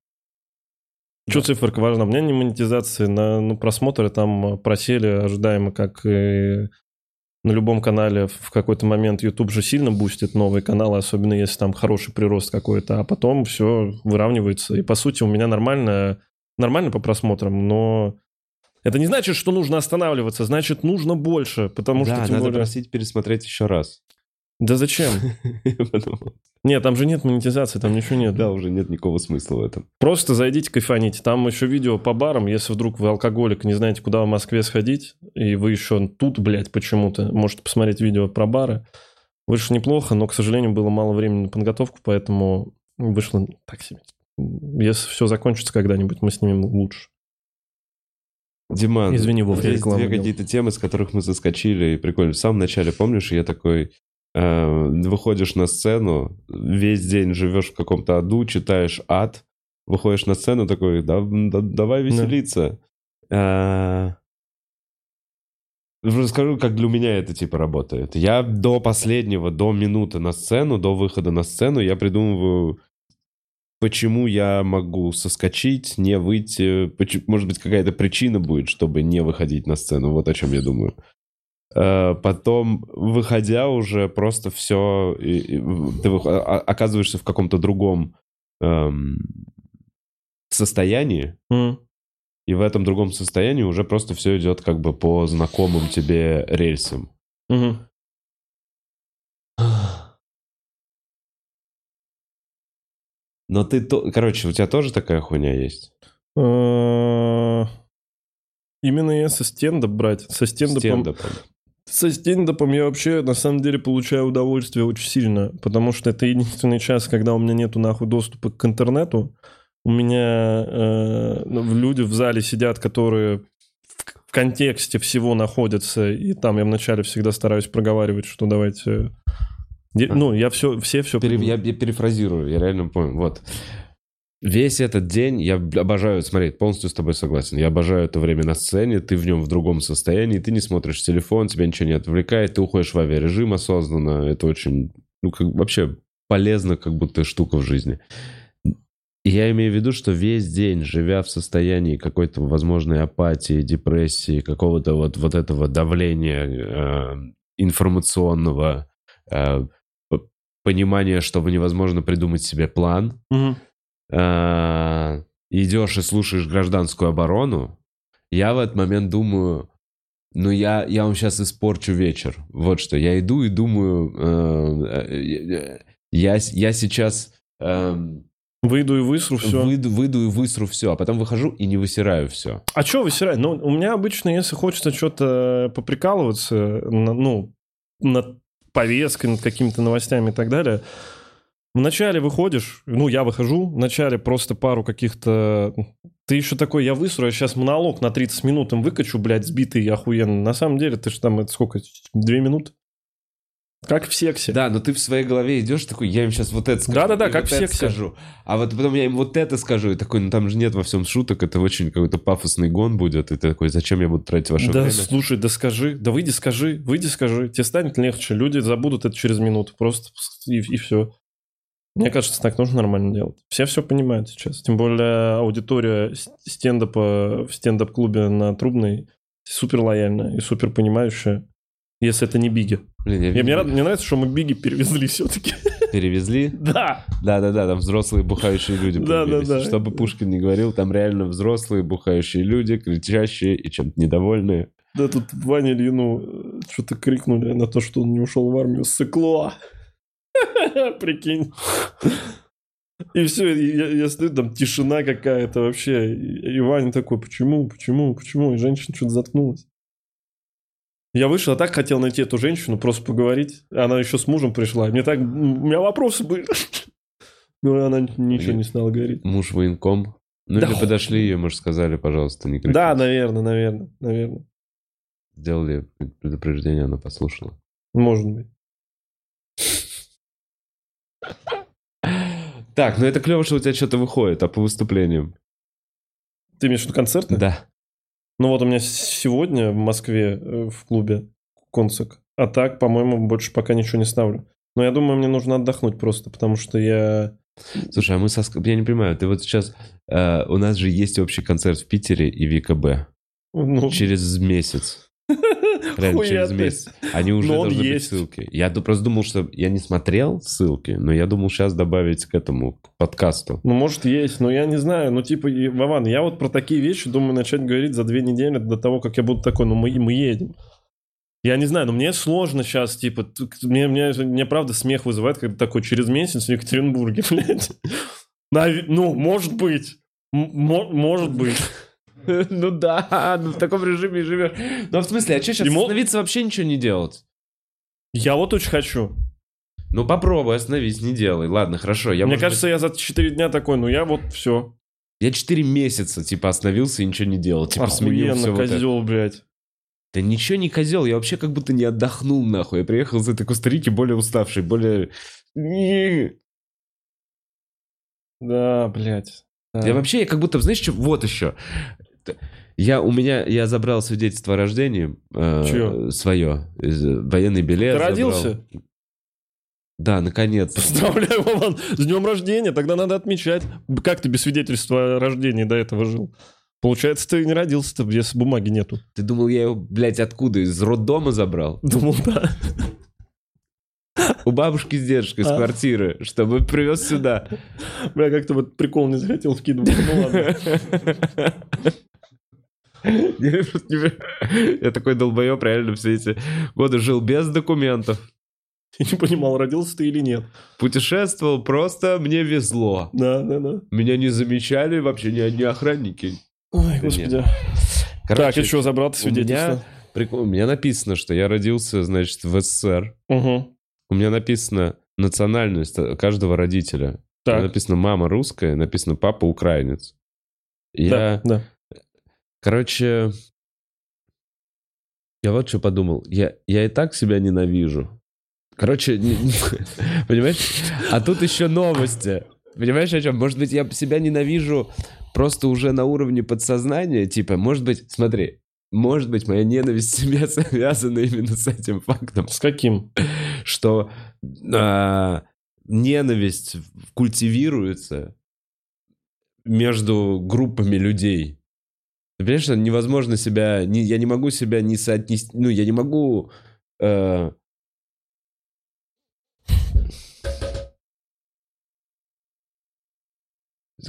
Что Да. циферка важна? У меня не монетизации, на ну, просмотры там просели ожидаемо, как и на любом канале в какой-то момент YouTube же сильно бустит новые каналы, особенно если там хороший прирост какой-то, а потом все выравнивается. И по сути у меня нормально, нормально по просмотрам, но это не значит, что нужно останавливаться, значит нужно больше, потому да, что тем надо более... просить пересмотреть еще раз. Да зачем? Нет, там же нет монетизации, там ничего нет. Да, уже нет никакого смысла в этом. Просто зайдите, кайфаните. Там еще видео по барам, если вдруг вы алкоголик, не знаете, куда в Москве сходить, и вы еще тут, блядь, почему-то, можете посмотреть видео про бары. Вышло неплохо, но, к сожалению, было мало времени на подготовку, поэтому вышло так себе. Если все закончится когда-нибудь, мы снимем лучше. Диман, Извини, Вов, есть две какие-то темы, с которых мы заскочили, и прикольно. В самом начале, помнишь, я такой, выходишь на сцену, весь день живешь в каком-то аду, читаешь ад, выходишь на сцену такой, да, да- давай веселиться. Э, Расскажу, как для меня это типа работает. Я до последнего, до минуты на сцену, до выхода на сцену, я придумываю, почему я могу соскочить, не выйти. Может быть, какая-то причина будет, чтобы не выходить на сцену. Вот о чем я думаю. Э, Потом, выходя уже, просто все... Ты вых- а- оказываешься в каком-то другом эм, состоянии, М. и в этом другом состоянии уже просто все идет как бы по знакомым тебе рельсам. Мгм. Но ты... то- Короче, у тебя тоже такая хуйня есть? Э, Именно если стендап брать, со стендапом... Стендапом. Со стендапом я вообще, на самом деле, получаю удовольствие очень сильно, потому что это единственный час, когда у меня нету нахуй доступа к интернету. У меня э, ну, люди в зале сидят, которые в, в контексте всего находятся, и там я вначале всегда стараюсь проговаривать, что давайте... Де- Ну, я все, все, все... Пере- я, я перефразирую, я реально помню. Вот. Весь этот день я обожаю смотреть, полностью с тобой согласен. Я обожаю это время на сцене, ты в нем в другом состоянии, ты не смотришь телефон, тебя ничего не отвлекает, ты уходишь в авиарежим осознанно. Это очень, ну, как вообще полезно, как будто штука в жизни. И я имею в виду, что весь день, живя в состоянии какой-то возможной апатии, депрессии, какого-то вот, вот этого давления э, информационного, э, понимания, что невозможно придумать себе план, Мгм. Э, идешь и слушаешь гражданскую оборону, я в этот момент думаю, ну я, я вам сейчас испорчу вечер. Вот что, я иду и думаю, э, э, я, я сейчас эм, Выйду и высру все. выйду, выйду и высру все, а потом выхожу и не высираю все. А что высирать? Ну, у меня обычно, если хочется что-то поприкалываться, ну, над повесткой, над какими-то новостями и так далее, вначале выходишь, ну, я выхожу, вначале просто пару каких-то... Ты еще такой, я высру, я сейчас монолог на 30 минут им выкачу, блядь, сбитый охуенно. На самом деле, ты же там, это сколько, две минуты? Как в сексе. Да, но ты в своей голове идешь такой, я им сейчас вот это скажу. Да-да-да, как вот в сексе. скажу. А вот потом я им вот это скажу, и такой, ну там же нет во всем шуток, это очень какой-то пафосный гон будет, и ты такой, зачем я буду тратить ваше да, время? слушай, да скажи, да выйди, скажи, выйди, скажи. Тебе станет легче, люди забудут это через минуту, просто и, и все. Мне кажется, так нужно нормально делать. Все все понимают сейчас. Тем более аудитория стендапа в стендап-клубе на Трубной супер лояльная и супер понимающая, если это не Биги. Блин, я мне, рад- мне нравится, что мы Биги перевезли все-таки. перевезли. Да! Да-да-да, там взрослые бухающие люди Да-да-да. появились. Что бы Пушкин не говорил, там реально взрослые бухающие люди, кричащие и чем-то недовольные. Да тут Ване Ильину что-то крикнули на то, что он не ушел в армию. Сыкло! Прикинь. И все, я, я стою, там тишина какая-то вообще. И, и Ваня такой, почему, почему, почему? И женщина что-то заткнулась. Я вышел, а так хотел найти эту женщину, просто поговорить. Она еще с мужем пришла. Мне так... У меня вопросы были. Но она ничего не стала говорить. Муж военком. Ну Да или подошли ее, может, сказали, пожалуйста, не кричите. Да, наверное, наверное, наверное. Сделали предупреждение, она послушала. Может быть. Так, ну это клево, что у тебя что-то выходит, а по выступлениям? Ты имеешь в виду концерты? Да. Ну вот у меня сегодня в Москве э, в клубе концерт. А так, по-моему, больше пока ничего не ставлю. Но я думаю, мне нужно отдохнуть просто, потому что я... Слушай, а мы со... Я не понимаю, ты вот сейчас... э, у нас же есть общий концерт в Питере и ВКБ. Ну, Через месяц. Реально, через месяц. Они уже Но должны есть. быть ссылки. Я просто думал, что... Я не смотрел ссылки, но я думал сейчас добавить к этому, к подкасту. Ну, может, есть, но я не знаю. Ну, типа, Вован, я вот про такие вещи думаю начать говорить за две недели до того, как я буду такой, ну, мы, мы едем. Я не знаю, но мне сложно сейчас, типа, мне, мне, мне правда смех вызывает, когда такой через месяц в Екатеринбурге, блядь. Ну, может быть. М- мо- может быть. Ну да, ну в таком режиме и живешь. Ну а в смысле, а что сейчас Ему- остановиться вообще ничего не делать? Я вот очень хочу. Ну попробуй, остановись, не делай. Ладно, хорошо. Я, Мне может кажется, я за 4 дня такой, ну, я вот все. быть, я 4 месяца, типа, остановился и ничего не делал. Типа, сменил Охуенно, все вот это. козел, блядь. Да ничего не козел, я вообще как будто не отдохнул, нахуй. Я приехал из этой Коста-Рики более уставший, более... Да, блядь. Да. Я вообще, я как будто, знаешь, что, вот еще. Я, у меня, я забрал свидетельство о рождении. э, Чье? Свое. из- Военный билет. Ты забрал. родился? Да, наконец. Поздравляю, Вован, с днем рождения. Тогда надо отмечать. Как ты без свидетельства о рождении до этого жил? Получается, ты не родился-то, если бумаги нету. Ты думал, я его, блядь, откуда? Из роддома забрал? Думал, да. У бабушки с дедушкой с А. квартиры, чтобы привез сюда. Бля, как-то вот прикол не захотел вкидывать. Ну ладно. Я такой долбоеб реально все эти годы жил без документов. Я не понимал, родился ты или нет. Путешествовал, просто мне везло. Да, да, да. Меня не замечали вообще ни одни охранники. Ой, Да господи. нет. Так, Короче, и что, забрал ты у меня, свидетельство? прикол- у меня написано, что я родился, значит, в СССР. Угу. У меня написано национальность каждого родителя. Так, Написано мама русская, написано папа украинец. да, Я, да. Короче, я вот что подумал. Я, я и так себя ненавижу. Короче, не- не- понимаешь? А тут еще новости. Понимаешь, о чем? Может быть, я себя ненавижу просто уже на уровне подсознания. Типа, может быть, смотри, может быть, моя ненависть к себе связана именно с этим фактом С каким? что а, ненависть культивируется между группами людей. Ты понимаешь, что невозможно себя... Не, я не могу себя не соотнести... Ну, я не могу... э,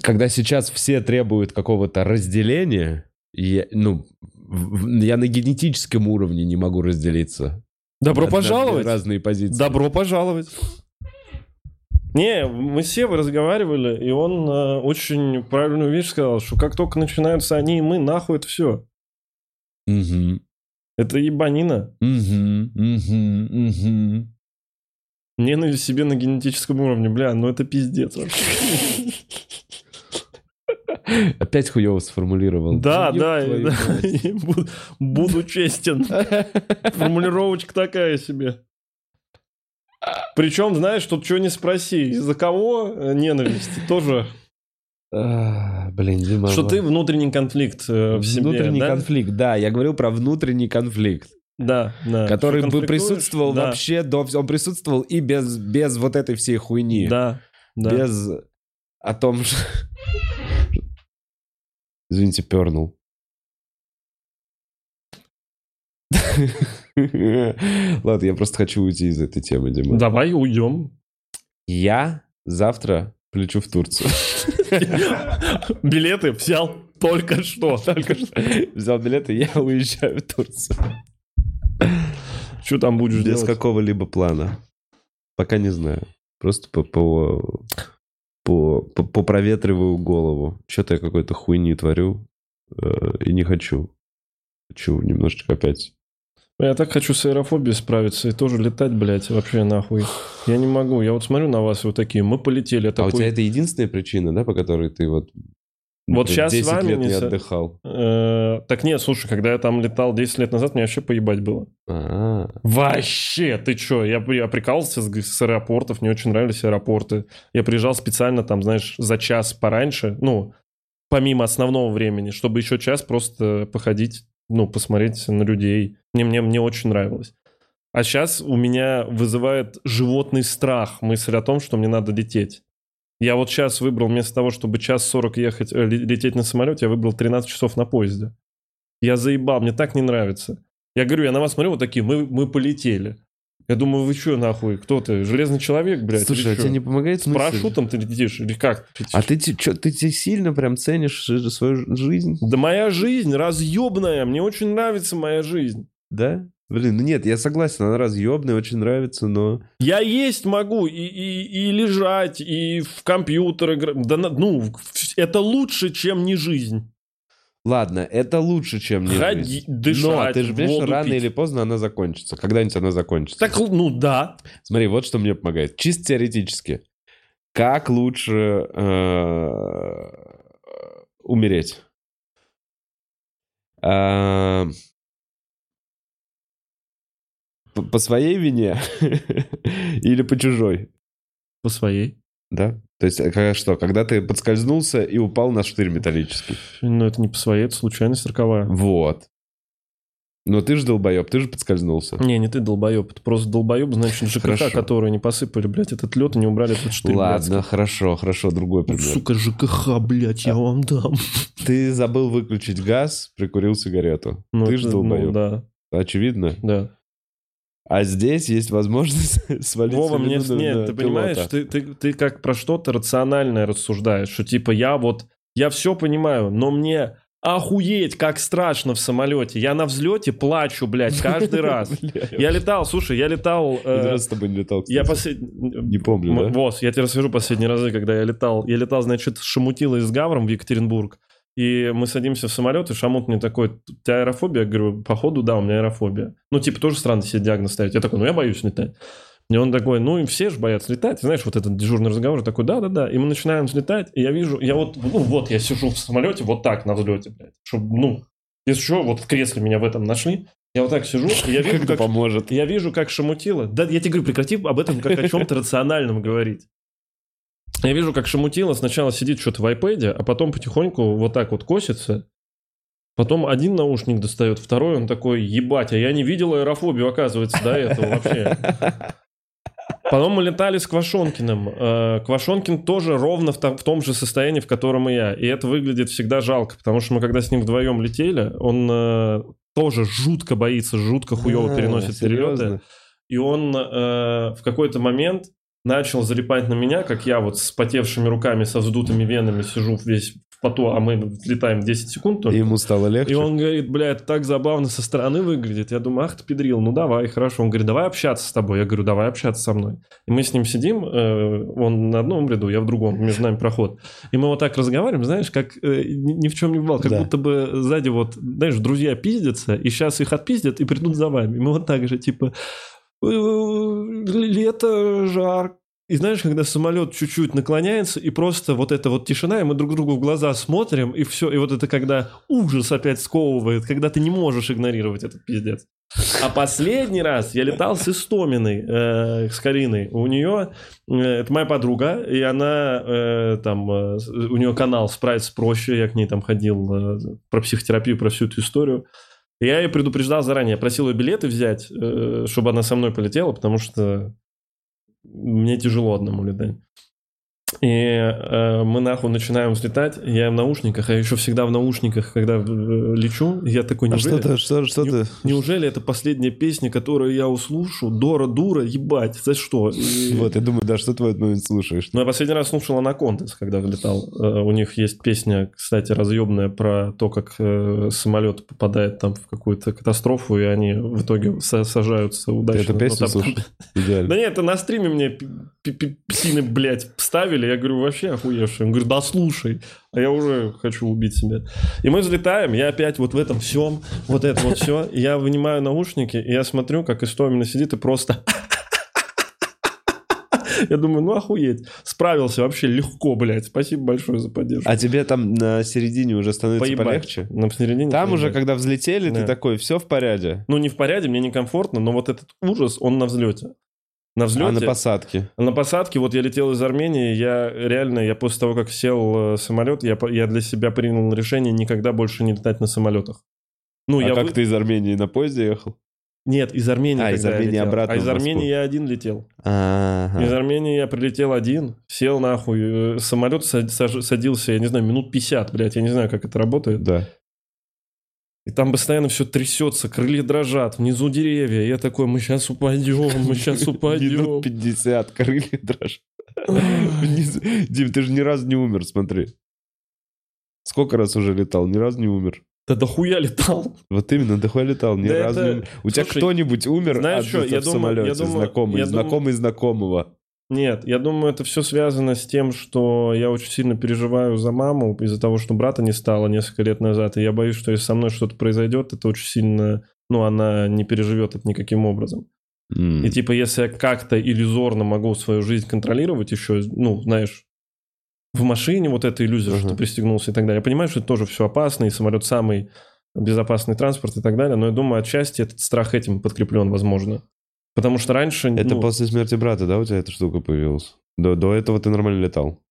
когда сейчас все требуют какого-то разделения, я, ну, в- я на генетическом уровне не могу разделиться. Добро две пожаловать. Разные позиции. Добро пожаловать. Не, мы с Севой разговаривали, и он э, очень правильную вещь сказал, что как только начинаются они и мы, нахуй это все. Мгм. Это ебанина. Мгм, мгм, мгм. Ненависть себе на генетическом уровне, бля, ну это пиздец вообще. Опять хуево сформулировал. Да, Ну, да, да. Буду честен. Формулировочка такая себе. Причем, знаешь, тут что не спроси, из-за кого э, ненависть тоже. А, Блин, Дима. Что ты внутренний конфликт э, в себе, Внутренний да? конфликт, да, я говорил про внутренний конфликт, Да, да. который бы присутствовал Да, вообще до... Он присутствовал и без, без вот этой всей хуйни. Да, да. Без о том, что... Извините, пернул. Ладно, я просто хочу уйти из этой темы, Дима. Давай уйдем. Я завтра полечу в Турцию. Билеты взял только что. Только что взял билеты, я уезжаю в Турцию. Что там будешь Без делать? какого-либо плана. Пока не знаю. Просто по, по, по, по- попроветриваю голову. Что-то я какой-то хуйни творю э, и не хочу. Хочу немножечко опять Я так хочу с аэрофобией справиться и тоже летать, блядь, вообще нахуй. Я не могу. Я вот смотрю на вас, и вы такие, мы полетели. А у тебя это единственная причина, да, по которой ты вот... Вот щас с 10 вами лет не отдыхал. «Э, Так нет, слушай, когда я там летал 10 лет назад, мне вообще поебать было. А, Вообще, ты чё? Я, я прикалывался с, с аэропортов, мне очень нравились аэропорты. Я приезжал специально там, знаешь, за час пораньше, ну, помимо основного времени, чтобы еще час просто походить, ну, посмотреть на людей. Мне, мне, мне очень нравилось. А сейчас у меня вызывает животный страх мысль о том, что мне надо лететь. Я вот сейчас выбрал, вместо того, чтобы час 40 ехать, э, ле- лететь на самолете, я выбрал 13 часов на поезде. Я заебал, мне так не нравится. Я говорю, я на вас смотрю, вот такие, мы, мы полетели. Я думаю, вы что нахуй, кто ты, железный человек, блядь? Слушай, а тебе не помогает С мысль? парашютом ты летишь или как? ты? А ты, чё, ты те сильно прям ценишь свою жизнь? Да моя жизнь разъебная, мне очень нравится моя жизнь. Да? Блин, ну нет, я согласен, она разъебная, очень нравится, но... Я есть могу и, и, и лежать, и в компьютер играть. Да, ну, это лучше, чем не жизнь. Ладно, это лучше, чем не Ходи- жизнь. дышать, Но ты же понимаешь, что рано пить. или поздно она закончится. Когда-нибудь она закончится. Так, ну да. Смотри, вот что мне помогает. Чисто теоретически. Как лучше э, умереть? По по своей вине или по чужой? По своей. Да? То есть, э, когда что, когда ты подскользнулся и упал на штырь металлический. Ну, это не по своей, это случайность роковая. Вот. Но ты же долбоеб, ты же подскользнулся. Не, не ты долбоеб, это просто долбоеб, значит, ЖКХ, Хорошо. которые не посыпали, блядь, этот лед и не убрали этот штырь, Ладно, хорошо, хорошо, другой блядь. пример. Сука, ЖКХ, блядь, я вам дам. Ты забыл выключить газ, прикурил сигарету. Ну, ты же ну, долбоеб. да, Очевидно. да. А здесь есть возможность свалить Вова, мне... Нет, на ты пилота. понимаешь, ты, ты, ты как про что-то рациональное рассуждаешь, что типа я вот, я все понимаю, но мне охуеть, как страшно в самолете. Я на взлете плачу, блядь, каждый раз. Я летал, слушай, я летал... э, Один раз с тобой не летал, Я последний... Не помню, да? Вот, я тебе расскажу последние разы, когда я летал. Я летал, значит, с Шамутилой с Гавром в Екатеринбург. И мы садимся в самолет, и Шамут мне такой, у тебя аэрофобия? Я говорю, походу, да, у меня аэрофобия. Ну, типа, тоже странно себе диагноз ставить. Я такой, ну, я боюсь летать. И он такой, ну, и все же боятся летать. Знаешь, вот этот дежурный разговор такой, да-да-да. И мы начинаем взлетать, и я вижу, я вот, ну, вот, я сижу в самолете вот так на взлете, блядь. Чтобы, ну, если что, вот в кресле меня в этом нашли. Я вот так сижу, и я вижу, как, поможет? я вижу, как шамутило. Да, я тебе говорю, прекрати об этом как о чем-то рациональном говорить. Я вижу, как шамутило сначала сидит что-то в айпэде, а потом потихоньку вот так вот косится. Потом один наушник достает, второй он такой, ебать, а я не видел аэрофобию, оказывается, до этого вообще. Потом мы летали с Квашонкиным. Э, Квашонкин тоже ровно в, том- в том же состоянии, в котором и я. И это выглядит всегда жалко, потому что мы когда с ним вдвоем летели, он э, тоже жутко боится, жутко хуево А, переносит перелеты. серьезно? И он э, в какой-то момент начал залипать на меня, как я вот с потевшими руками, со вздутыми венами сижу весь в поту, а мы летаем 10 секунд только. И ему стало легче? И он говорит, бля, это так забавно со стороны выглядит. Я думаю, ах ты педрил, ну давай, хорошо. Он говорит, давай общаться с тобой. Я говорю, давай общаться со мной. И мы с ним сидим, э, он на одном ряду, я в другом, между нами проход. И мы вот так разговариваем, знаешь, как э, ни, в чем не бывало. Как Да. будто бы сзади вот, знаешь, друзья пиздятся, и сейчас их отпиздят и придут за вами. И мы вот так же, типа, «Э, лето, жар. И знаешь, когда самолет чуть-чуть наклоняется, и просто вот эта вот тишина, и мы друг другу в глаза смотрим, и все, и вот это когда ужас опять сковывает, когда ты не можешь игнорировать этот пиздец. А последний раз я летал с Истоминой, э, с Кариной. У нее, э, это моя подруга, и она э, там, э, у нее канал «Справиться проще», я к ней там ходил э, про психотерапию, про всю эту историю. Я ее предупреждал заранее, просил ее билеты взять, э, чтобы она со мной полетела, потому что мне тяжело одному летать. И э, мы нахуй начинаем взлетать, я в наушниках, а я еще всегда в наушниках, когда э, лечу, я такой, А неужели, что ты, что, что не- ты? неужели это последняя песня, которую я услышу? Дора, дура, ебать, за что? И- Вот, я думаю, да, что ты в этот момент слушаешь? ну, я последний раз слушал Анакондес, когда влетал. Э, У них есть песня, кстати, разъемная про то, как э, самолет попадает там в какую-то катастрофу, и они в итоге са- сажаются Ты удачно. эту Ну, песню там- слушаешь? Идеально. Да нет, это на стриме мне псины, блядь, вставили, представили, я говорю, вообще охуевший. Он говорит, да слушай, а я уже хочу убить себя. И мы взлетаем, я опять вот в этом всем, вот это вот все, я вынимаю наушники, и я смотрю, как Истомина сидит и просто... Я думаю, ну охуеть. Справился вообще легко, блядь. Спасибо большое за поддержку. А тебе там на середине уже становится Поебать. полегче? На середине Там уже, поебать. когда взлетели, ты Да. такой, все в порядке. Ну, не в порядке, мне некомфортно, но вот этот ужас, он на взлете. На взлете... А на посадке? На посадке, вот я летел из Армении, я реально, я после того, как сел э, самолет, я, я для себя принял решение никогда больше не летать на самолетах. Ну, а я как вы- ты из Армении на поезде ехал? Нет, из Армении. А, из Армении обратно А из. Армении я один летел. Ага. Из Армении я прилетел один, сел нахуй, э, самолет садился, я не знаю, минут 50, блядь, я не знаю, как это работает. Да. И там постоянно все трясется, крылья дрожат, внизу деревья. Я такой, мы сейчас упадем, мы сейчас упадем. Минут 50, крылья дрожат. Дим, ты же ни разу не умер, смотри. Сколько раз уже летал, ни разу не умер. Да дохуя летал. Вот именно, дохуя летал, ни Да разу это- не умер. У тебя Слушай, кто-нибудь умер знаешь от что, я в думаю- самолете? я думаю- знакомый, я знакомый знакомого. Нет, я думаю, это все связано с тем, что я очень сильно переживаю за маму из-за того, что брата не стало несколько лет назад, и я боюсь, что если со мной что-то произойдет, это очень сильно, ну, она не переживет это никаким образом. М. И типа, если я как-то иллюзорно могу свою жизнь контролировать еще, ну, знаешь, в машине вот эта иллюзия, что Ага. ты пристегнулся и так далее. Я понимаю, что это тоже все опасно, и самолет самый безопасный транспорт и так далее, но я думаю, отчасти этот страх этим подкреплен, возможно. Потому что раньше... Это ну, после смерти брата, да, у тебя эта штука появилась? До, до этого ты нормально летал?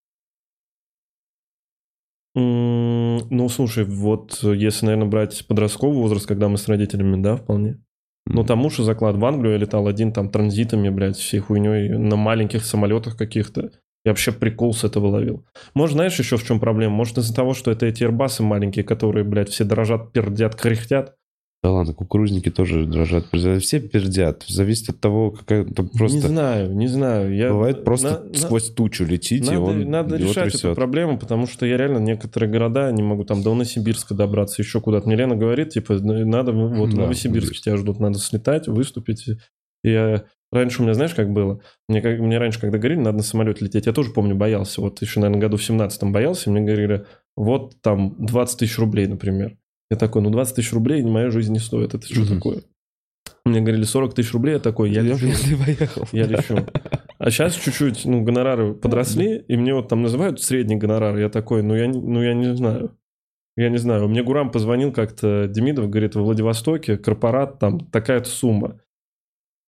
Ну, слушай, вот если, наверное, брать подростковый возраст, когда мы с родителями, да, вполне. Но М. там уж и заклад. В Англию я летал один там транзитами, блядь, всей хуйней на маленьких самолетах каких-то. Я вообще прикол с этого ловил. Может, знаешь, еще в чем проблема? Может, из-за того, что это эти эрбасы маленькие, которые, блядь, все дрожат, пердят, кряхтят. Да ладно, кукурузники тоже дрожат. Все пердят. Зависит от того, какая там Не просто... знаю, не знаю. Я... Бывает просто на- на- сквозь тучу летите, и Надо, он надо его решать трясет. эту проблему, потому что я реально некоторые города не могу там до Новосибирска добраться, еще куда-то. Мне Лена говорит, типа, ну, надо вот в Да, Новосибирске конечно. тебя ждут, надо слетать, выступить. И я... Раньше у меня, знаешь, как было? Мне, как... мне раньше, когда говорили, надо на самолете лететь, я тоже помню, боялся. Вот еще, наверное, году в 17-м боялся, мне говорили, вот там 20 тысяч рублей, например. Я такой, ну 20 тысяч рублей моя жизнь не стоит, это что такое? Мне говорили 40 тысяч рублей, я такой, я лечу. Я лечу. А сейчас чуть-чуть, ну, гонорары подросли, и мне вот там называют средний гонорар. Я такой, ну, я, не- ну, я не знаю. Я не знаю. Мне Гурам позвонил как-то, Демидов, говорит, во Владивостоке корпорат, там такая-то сумма.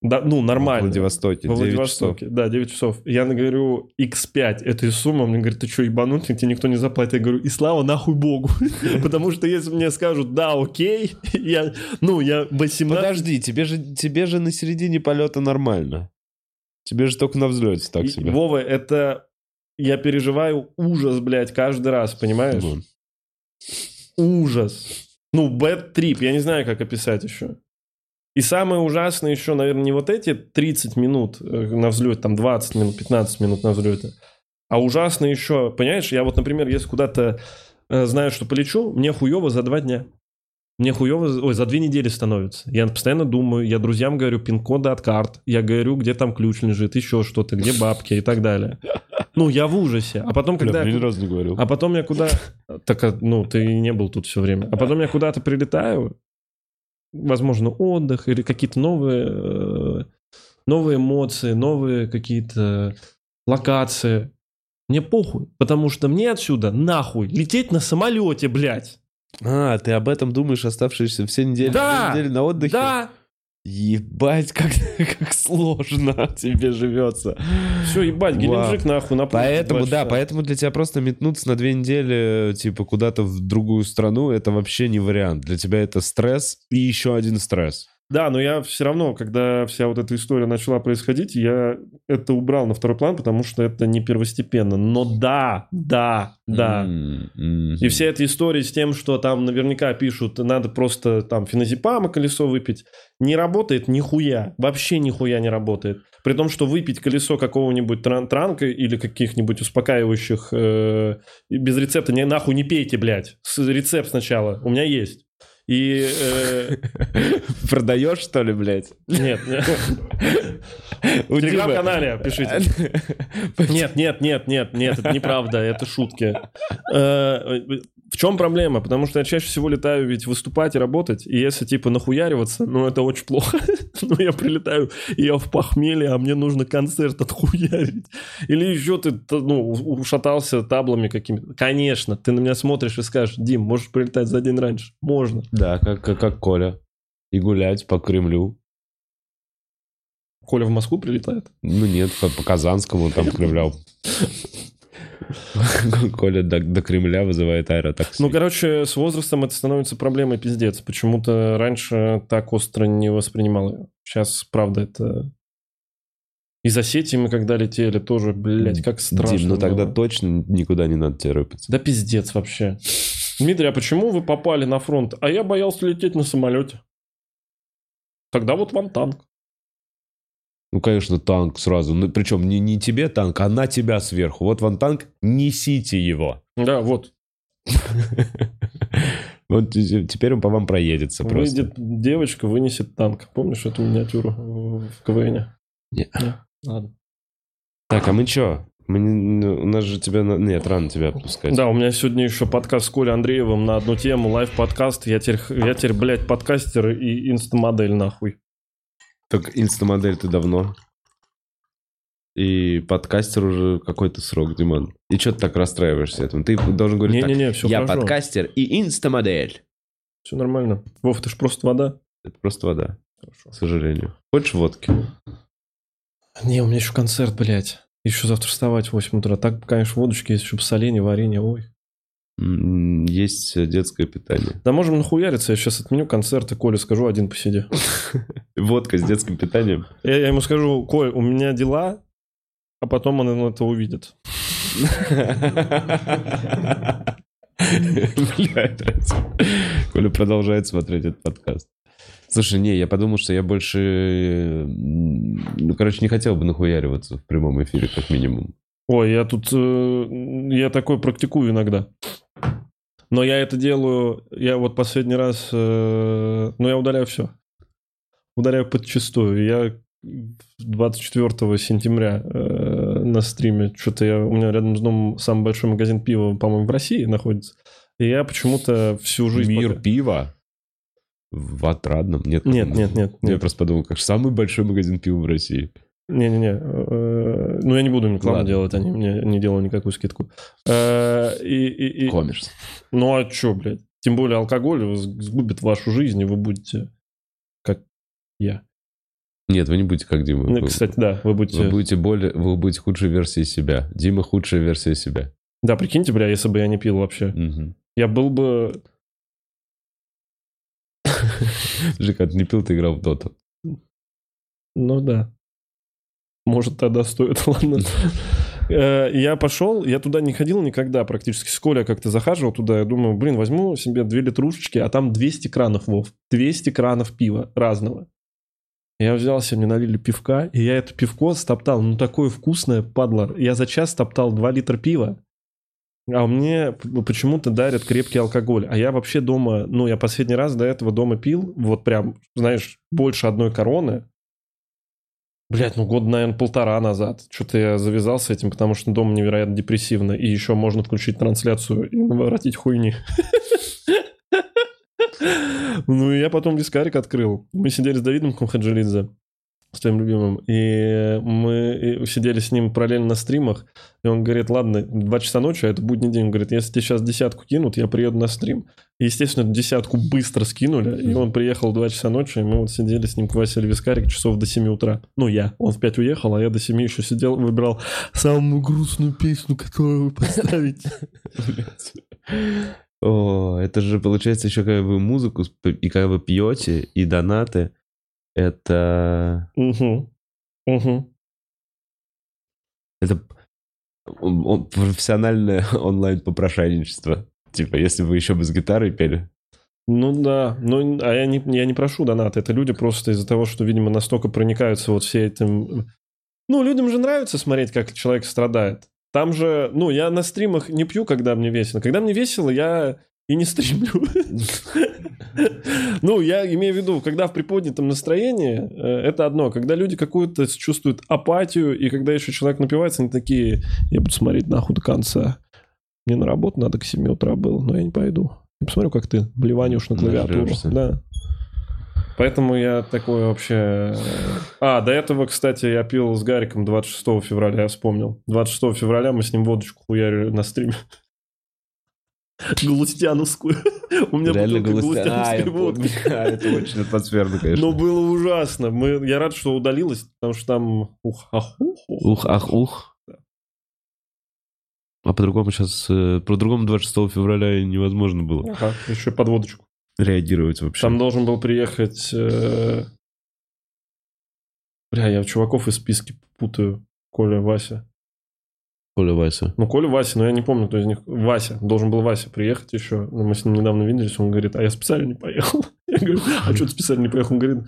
Да, ну, В нормально. Владивостоке, Во 9 часов. Владивостоке, да, 9 часов. Я говорю, x5, это и сумма. Он мне говорит, ты что, ебанутый, тебе никто не заплатит. Я говорю, и слава нахуй богу. Потому что если мне скажут, да, окей, я, ну, я 18... Подожди, тебе же, тебе же на середине полета нормально. Тебе же только на взлете так себе. Вова, это... Я переживаю ужас, блядь, каждый раз, понимаешь? Ужас. Ну, bad trip, я не знаю, как описать еще. И самое ужасное еще, наверное, не вот эти 30 минут э, на взлете, там 20 минут, 15 минут на взлете, а ужасно еще, понимаешь, я вот, например, если куда-то э, знаю, что полечу, мне хуево за два дня. Мне хуево, за- ой, за две недели становится. Я постоянно думаю, я друзьям говорю пин-коды от карт, я говорю, где там ключ лежит, еще что-то, где бабки и так далее. Ну, я в ужасе. А потом, Бля, когда... мне я ни разу не говорил. а потом я куда... Так, а, ну, ты не был тут все время. А потом я куда-то прилетаю, возможно, отдых или какие-то новые, э, новые эмоции, новые какие-то локации. Мне похуй, потому что мне отсюда нахуй лететь на самолете, блядь. А, ты об этом думаешь оставшиеся все недели, Да! недели на отдыхе? Да, Ебать, как, как сложно тебе живется. все, ебать, Вау. Геленджик нахуй на Поэтому, два да, поэтому для тебя просто метнуться на две недели, типа, куда-то в другую страну, это вообще не вариант. Для тебя это стресс и еще один стресс. Да, но я все равно, когда вся вот эта история начала происходить, я это убрал на второй план, потому что это не первостепенно. Но да, да, да. М. И все эти истории с тем, что там наверняка пишут, надо просто там феназепама колесо выпить, не работает нихуя. Вообще нихуя не работает. При том, что выпить колесо какого-нибудь тран- транка или каких-нибудь успокаивающих э, без рецепта не, нахуй не пейте, блядь. С- рецепт сначала. У меня есть. И... э, Продаешь, что ли, блядь? Нет, В телеграм-канале пишите. Нет, нет, нет, нет, нет, это неправда, это шутки. В чем проблема? Потому что я чаще всего летаю ведь выступать и работать, и если типа нахуяриваться, ну это очень плохо. Ну я прилетаю, и я в похмелье, а мне нужно концерт отхуярить. Или еще ты ну, ушатался таблами какими-то. Конечно, ты на меня смотришь и скажешь, Дим, можешь прилетать за день раньше? Можно. Да, как, как, как Коля. И гулять по Кремлю. Коля в Москву прилетает? Ну нет, по, по Казанскому там кривлял. Коля до, до Кремля вызывает аэротакси. Ну, короче, с возрастом это становится проблемой пиздец. Почему-то раньше так остро не воспринимал ее. Сейчас, правда, это... Из Осетии мы когда летели, тоже, блядь, как страшно. Дим, ну тогда было. точно никуда не надо торопиться. Да пиздец вообще. Дмитрий, а почему вы попали на фронт? А я боялся лететь на самолете. Тогда вот вам танк. Ну, конечно, танк сразу. Ну, причем не, не тебе танк, а на тебя сверху. Вот вон танк, несите его. Да, вот. Вот те- теперь он по вам проедется просто. Выйдет девочка, вынесет танк. Помнишь эту миниатюру в КВН? Не. Ладно. Так, а мы чё? Мы не- ну, у нас же тебя... на- Нет, рано тебя отпускать. Да, у меня сегодня еще подкаст с Колей Андреевым на одну тему, лайв-подкаст. Я теперь, я теперь, блядь, подкастер и инстамодель, нахуй. Так инстамодель ты давно. И подкастер уже какой-то срок, Диман. И что ты так расстраиваешься этому? Ты должен говорить так. Не-не-не, все Я хорошо. подкастер и инстамодель. Все нормально. Вов, ты ж просто вода. Это просто вода, Хорошо. к сожалению. Хочешь водки? Не, у меня еще концерт, блядь. Еще завтра вставать в 8 утра. Так, конечно, водочки есть, еще соленье, варенье, ой. Есть э, детское питание. Да можем нахуяриться, я сейчас отменю концерт, и Коле скажу, один посиди. Водка с детским питанием. Я, ему скажу, Коль, у меня дела, а потом он это увидит. Коля продолжает смотреть этот подкаст. Слушай, не, я подумал, что я больше... э, Ну, короче, не хотел бы нахуяриваться в прямом эфире, как минимум. Ой, я тут, э, я такое практикую иногда. Но я это делаю, я вот последний раз, э, ну я удаляю все. Удаляю подчистую. Я 24 сентября э, на стриме, что-то я, у меня рядом с домом самый большой магазин пива, по-моему, в России находится. И я почему-то всю жизнь... Мир пока- пива в Отрадном? Нет, Нет, нет, нет, Я нет. просто подумал, как самый большой магазин пива в России. Не-не-не. э, Ну, я не буду рекламу Ладно. делать, они мне не делают никакую скидку. Э, И, и, и- Коммерс. Ну, а что, блядь? Тем более алкоголь сгубит вашу жизнь, и вы будете как я. Нет, вы не будете как Дима. Ну, кстати, да, вы будете... Вы будете более, вы будете худшей версией себя. Дима худшая версия себя. Да, прикиньте, бля, если бы я не пил вообще. Мгм. Я был бы... Жека, ты не пил, ты играл в доту. Ну да. Может, тогда стоит, ладно. Э, Я пошел, я туда не ходил никогда практически. С Колей как-то захаживал туда, я думаю, блин, возьму себе две литрушечки, а там 200 кранов, Вов. 200 кранов пива разного. Я взял себе, мне налили пивка, и я это пивко стоптал. Ну, такое вкусное, падло. Я за час стоптал 2 литра пива. А мне почему-то дарят крепкий алкоголь. А я вообще дома, ну, я последний раз до этого дома пил, вот прям, знаешь, больше одной короны. Блять, ну год, наверное, полтора назад. Что-то я завязал с этим, потому что дома невероятно депрессивно. И еще можно включить трансляцию и наворотить хуйни. Ну, и я потом вискарик открыл. Мы сидели с Давидом Кумхаджилидзе, с твоим любимым, и мы сидели с ним параллельно на стримах, и он говорит, ладно, 2 часа ночи, а это будний день, он говорит, если тебе сейчас десятку кинут, я приеду на стрим. И, естественно, десятку быстро скинули, и он приехал в 2 часа ночи, и мы вот сидели с ним, квасили вискарик часов до 7 утра. Ну, я. Он в 5 уехал, а я до 7 еще сидел, выбирал самую грустную песню, которую поставить. О, это же получается еще когда вы музыку и когда вы пьете, и донаты. Это... Угу. Угу. Это он- он- профессиональное онлайн-попрошайничество. Типа, если вы еще бы с гитарой пели. Ну да, ну, а я не, я не прошу донаты, это люди просто из-за того, что, видимо, настолько проникаются вот все этим... Ну, людям же нравится смотреть, как человек страдает. Там же, ну, я на стримах не пью, когда мне весело. Когда мне весело, я и не стримлю. Ну, я имею в виду, когда в приподнятом настроении, э, это одно. Когда люди какую-то чувствуют апатию, и когда еще человек напивается, они такие, я буду смотреть нахуй до конца. Мне на работу надо к 7 утра было, но я не пойду. Я посмотрю, как ты блеванешь на клавиатуру. Да. Поэтому я такой вообще... А, до этого, кстати, я пил с Гариком 26 февраля, я вспомнил. 26 февраля мы с ним водочку хуярили на стриме. Галустяновскую. У меня Реально голос... А, галустяновской водки. А, Это очень атмосферно, конечно. Но было ужасно. Мы... Я рад, что удалилось, потому что там... Ух, ах, ух, ух. Ах, ух. А по-другому сейчас... По-другому 26 февраля невозможно было Ага, еще под водочку. реагировать вообще. Там должен был приехать... э, Бля, я чуваков из списки путаю. Коля, Вася. Коля Вася. Ну, Коля, Вася, но я не помню, кто из них. Вася. Должен был Вася приехать еще. Ну, Мы с ним недавно виделись. Он говорит, а я специально не поехал. Я говорю, а что ты специально не поехал? Он говорит,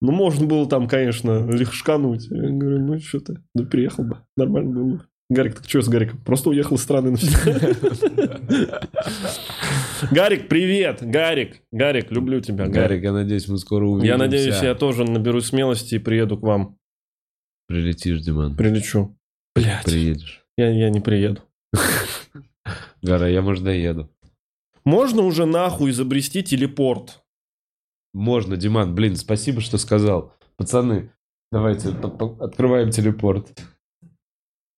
ну, можно было там, конечно, легшкануть. Я говорю, ну, что ты, да приехал бы. Нормально было бы. Гарик, так что с Гариком? Просто уехал из страны навсегда. Гарик, привет! Гарик, Гарик, люблю тебя, Гарик. Я надеюсь, мы скоро увидимся. Я надеюсь, я тоже наберусь смелости и приеду к вам. Прилетишь, Диман. Прилечу. Блять, Приедешь. Я, я не приеду. Гара, я, может, доеду. Можно уже нахуй изобрести телепорт? Можно, Диман, блин, спасибо, что сказал. Пацаны, давайте открываем телепорт.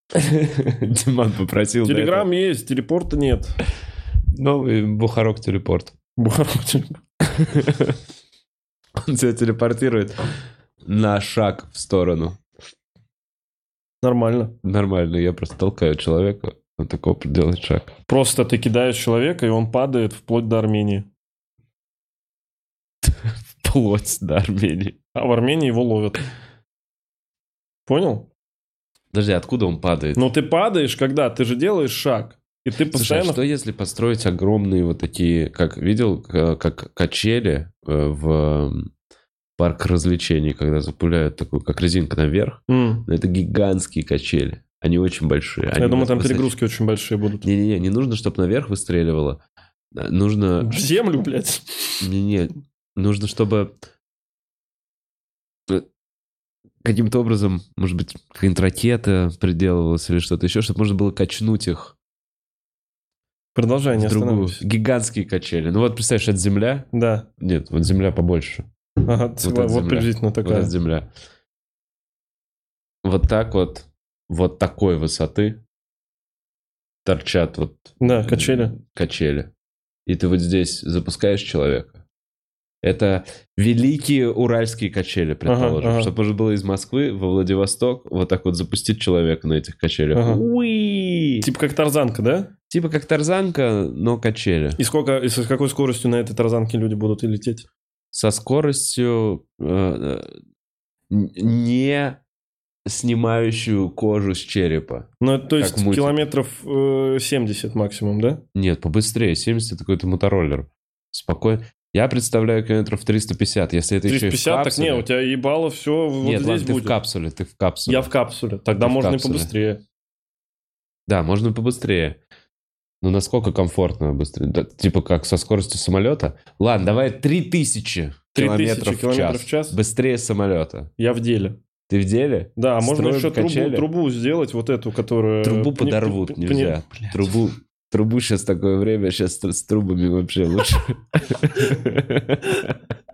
Диман попросил. Телеграм есть, телепорта нет. Новый Бухарок телепорт. Бухарок телепорт. Он тебя телепортирует на шаг в сторону. Нормально. Нормально, я просто толкаю человека, он такой делает шаг. Просто ты кидаешь человека, и он падает вплоть до Армении. Вплоть до Армении. А в Армении его ловят. Понял? Подожди, откуда он падает? Ну ты падаешь, когда? Ты же делаешь шаг. И ты Слушай, а постоянно... что если построить огромные вот такие, как видел, как качели э, в парк развлечений, когда запуляют такую, как резинка наверх, М. но это гигантские качели. Они очень большие. Я Они думаю, там перегрузки очень большие будут. Не-не-не, не нужно, чтобы наверх выстреливало. А, Нужно... В землю, блядь. Не-не, нужно, чтобы э, каким-то образом, может быть, какая-нибудь ракета приделывалась или что-то еще, чтобы можно было качнуть их Продолжай, не другую. Гигантские качели. Ну вот, представляешь, это земля. Да. Нет, вот земля побольше. Ага, Вот вот, эта земля. приблизительно Вот такая. эта земля. Вот так вот, вот такой высоты торчат вот Да, э, качели. качели. И ты вот здесь запускаешь человека. Это великие уральские качели, предположим. ага. Чтобы можно было из Москвы во Владивосток вот так вот запустить человека на этих качелях. Ага. Уи! Типа как тарзанка, да? Типа как тарзанка, но качели. И сколько, и с какой скоростью на этой тарзанке люди будут и лететь? Со скоростью э, не снимающую кожу с черепа. Ну, то есть мультик. километров э, 70 максимум, да? Нет, побыстрее. 70 это какой-то мотороллер. Спокойно. Я представляю километров 350, если это еще и в 350, так не, у тебя ебало все вот Нет, здесь ладно, ты будет. в капсуле, ты в капсуле. Я в капсуле. Тогда Ты можно капсуле. и побыстрее. Да, можно побыстрее. Ну, насколько комфортно быстрее? Да, типа как со скоростью самолета? Ладно, давай 3000 километров, километров в, час. Быстрее самолета. Я в деле. Ты в деле? Да, а можно Строим еще трубу, качели? трубу сделать, вот эту, которая... Трубу пни- подорвут, пни- нельзя. пни- Трубу, трубу сейчас такое время, сейчас с трубами вообще лучше.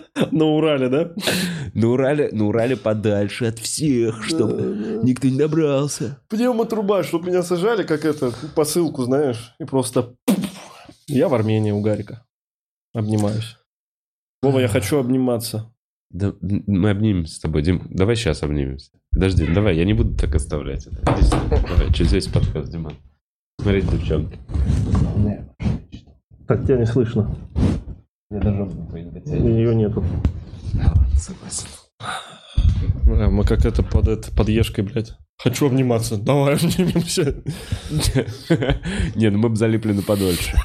На Урале, да? На Урале, на Урале подальше от всех, чтобы никто не добрался. Пневмотруба, чтобы меня сажали, как это, посылку, знаешь, и просто... Я в Армении у Гарика. Обнимаюсь. Вова, я хочу обниматься. Да, мы обнимемся с тобой, Дим. Давай сейчас обнимемся. Подожди, давай, я не буду так оставлять это. Сюда. Давай, через весь подкаст, Диман. Смотрите, девчонки. Так тебя не слышно. Я даже Ее нету. Согласен. Бля, мы как это под, это, под ешкой, блядь. Хочу обниматься. Давай обнимемся. Не, ну мы бы залипли на подольше.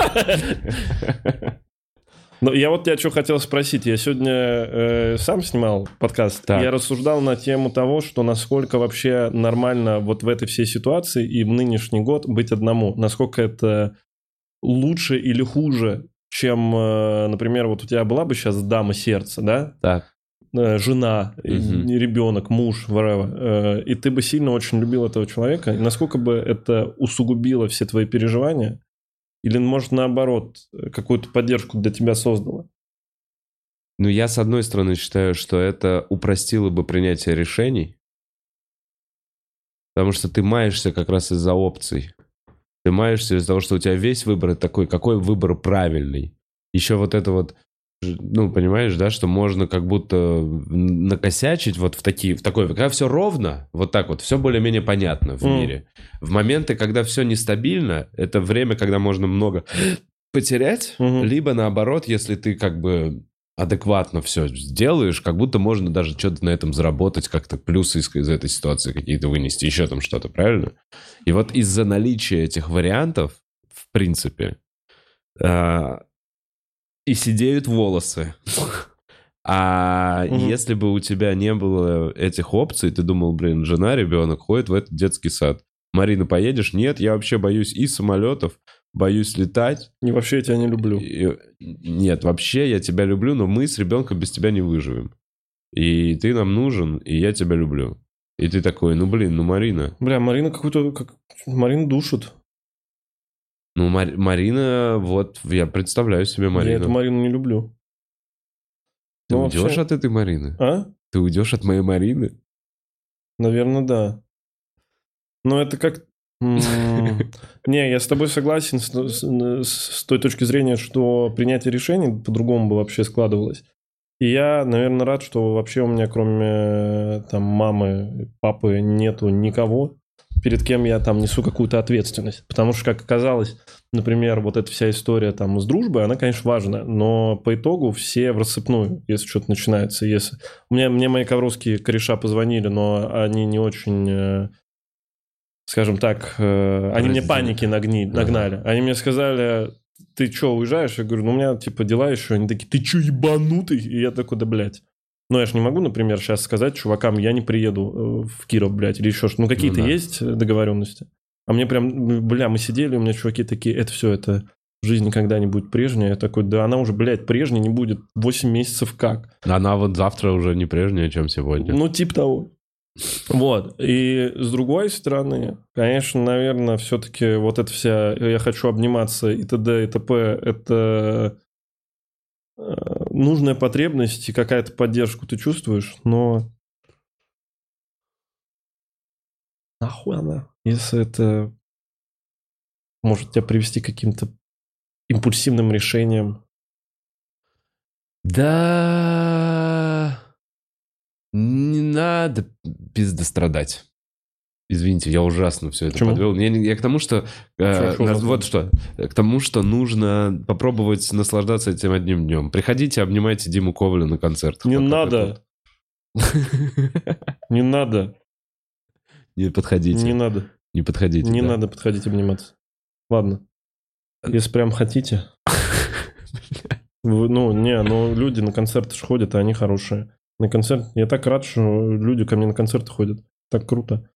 Но я вот тебя что хотел спросить. Я сегодня э, сам снимал подкаст. Так. Я рассуждал на тему того, что насколько вообще нормально вот в этой всей ситуации и в нынешний год быть одному. Насколько это лучше или хуже, чем, э, например, вот у тебя была бы сейчас дама сердца, да? Так. Э, жена, и ребенок, муж, whatever, э, и ты бы сильно очень любил этого человека, и насколько бы это усугубило все твои переживания, или, может, наоборот, какую-то поддержку для тебя создало? Ну, я, с одной стороны, считаю, что это упростило бы принятие решений, потому что ты маешься как раз из-за опций. Ты маешься из-за того, что у тебя весь выбор такой, какой выбор правильный. Еще вот это вот, ну, понимаешь, да, что можно как будто накосячить вот в такие, в такой, когда все ровно, вот так вот, все более-менее понятно в М. мире. В моменты, когда все нестабильно, это время, когда можно много потерять, Мгм. либо наоборот, если ты как бы адекватно все сделаешь, как будто можно даже что-то на этом заработать, как-то плюсы из, из этой ситуации какие-то вынести, еще там что-то, правильно? И вот из-за наличия этих вариантов, в принципе, а, и сидеют волосы. А Мгм. если бы у тебя не было этих опций, ты думал, блин, жена, ребенок ходит в этот детский сад. Марина, поедешь? Нет, я вообще боюсь и самолетов, боюсь летать. И вообще я тебя не люблю. И- Нет, вообще я тебя люблю, но мы с ребенком без тебя не выживем. И ты нам нужен, и я тебя люблю. И ты такой, ну блин, ну Марина. Бля, Марина какую-то... Как... Марина душит. Ну Мар- Марина, вот я представляю себе Я эту Марину. Марину не люблю. Ты Ну, уйдешь вообще- от этой Марины? А? Ты уйдешь от моей Марины? Наверное, да. Но это как... Не, я с тобой согласен с той точки зрения, что принятие решений по-другому бы вообще складывалось. И я, наверное, рад, что вообще у меня кроме э, там мамы, папы нету никого, перед кем я там несу какую-то ответственность. Потому что, как оказалось, например, вот эта вся история там с дружбой, она, конечно, важна, но по итогу все в рассыпную, если что-то начинается. Если... Мне, мне мои ковровские кореша позвонили, но они не очень, э, скажем так, э, они мне паники нагни, нагнали. Они мне сказали, ты что, уезжаешь? Я говорю, ну у меня типа дела еще. Они такие, ты что, ебанутый? И я такой, да, блядь. Ну, я же не могу, например, сейчас сказать чувакам, я не приеду э, в Киров, блядь, или еще что Ну, какие-то да. есть договоренности? А мне прям, бля, мы сидели, у меня чуваки такие, это все, это жизнь никогда не будет прежняя. Я такой, да она уже, блядь, прежней не будет 8 месяцев как. Она вот завтра уже не прежняя, чем сегодня. Ну, типа того. Вот. И с другой стороны, конечно, наверное, все-таки вот эта вся «я хочу обниматься» и т.д. и т.п. это э, нужная потребность и какая-то поддержку ты чувствуешь, но нахуй она, если это может тебя привести к каким-то импульсивным решениям. Да, не надо пиздострадать. Извините, я ужасно все это Почему? подвел. Я, не- я к тому, что... э, нас- ужасно? вот что. К тому, что нужно попробовать наслаждаться этим одним днем. Приходите, обнимайте Диму Коваля на концерт. Не надо, не надо, Не подходите. не Не, надо. подходите. Не да. надо подходить обниматься. Ладно. Если прям хотите. Ну, не, ну люди на концерты ж ходят, и они хорошие. На концерт... Я так рад, что люди ко мне на концерты ходят. Так круто.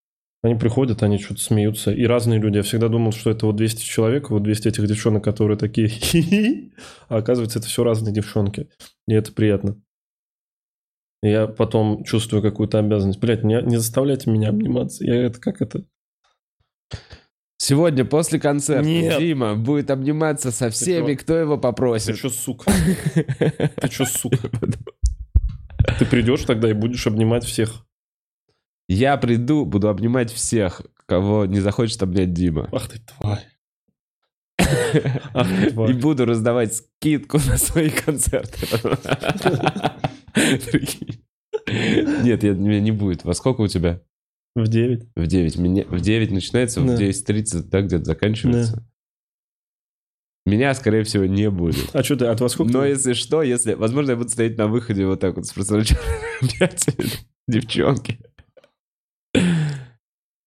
Они приходят, они что-то смеются. И разные люди. Я всегда думал, что это вот 200 человек, вот 200 этих девчонок, которые такие «Хи-хи». А оказывается, это все разные девчонки. И это приятно. Я потом чувствую какую-то обязанность. Блять, не, не заставляйте меня обниматься. Я это как это... Сегодня после концерта Нет. Дима будет обниматься со всеми, кто его Ты попросит. что, сука? Ты что, сука? Ты придешь тогда и будешь обнимать всех. Я приду, буду обнимать всех, кого не захочет обнять Дима. Ах ты тварь. Ах ты И буду раздавать скидку на свои концерты. Нет, я, меня не будет. Во сколько у тебя? В 9. В 9. Меня, в 9 начинается, в Да. 9.30, да, где-то заканчивается. Меня, скорее всего, не будет. А что ты, от вас сколько? Но если что, если... Возможно, я буду стоять на выходе вот так вот с просроченными девчонки.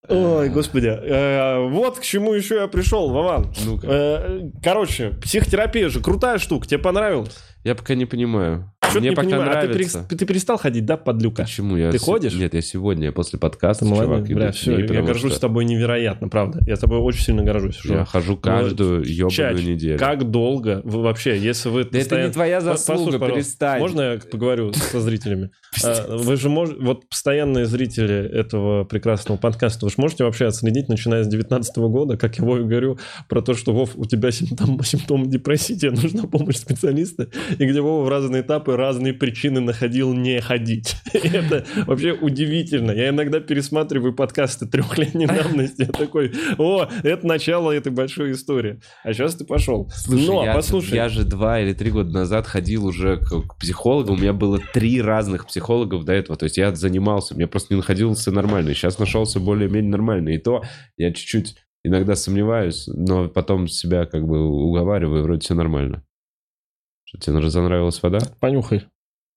Ой, господи. Э, Вот к чему еще я пришел, Вован. Ну-ка. Э, Короче, психотерапия же крутая штука. Тебе понравилось? Я пока не понимаю. Что Мне не пока понимаю, а ты, нравится. ты перестал ходить, да, подлюка? Почему? Я Ты с- ходишь? Нет, я сегодня, после подкаста, Ты чувак, молодец, бля, все, ней, я горжусь что тобой невероятно, правда. Я тобой очень сильно горжусь. что- Я хожу каждую ебаную Чач, неделю. Как долго вы вообще, если вы Да это постоянно- не твоя заслуга, послушай, перестань. Можно я поговорю со зрителями? А, Вы же можете, вот постоянные зрители этого прекрасного подкаста, вы же можете вообще отследить, начиная с 2019 года, как я Вове говорю, про то, что, Вов, у тебя симптом, симптомы депрессии, тебе нужна помощь специалиста, и где Вова в разные этапы разные причины находил не ходить. Это вообще удивительно. Я иногда пересматриваю подкасты трехлетней давности, я такой, о, это начало этой большой истории. А сейчас ты пошел. Слушай, Но, я, послушай, я же два или три года назад ходил уже к, к психологу. У меня было три разных психологов до этого. То есть я занимался, мне просто не находился нормальный. Сейчас нашелся более-менее нормальный. И то я чуть-чуть иногда сомневаюсь, но потом себя как бы уговариваю, вроде все нормально. Что, тебе разонравилась вода? понюхай.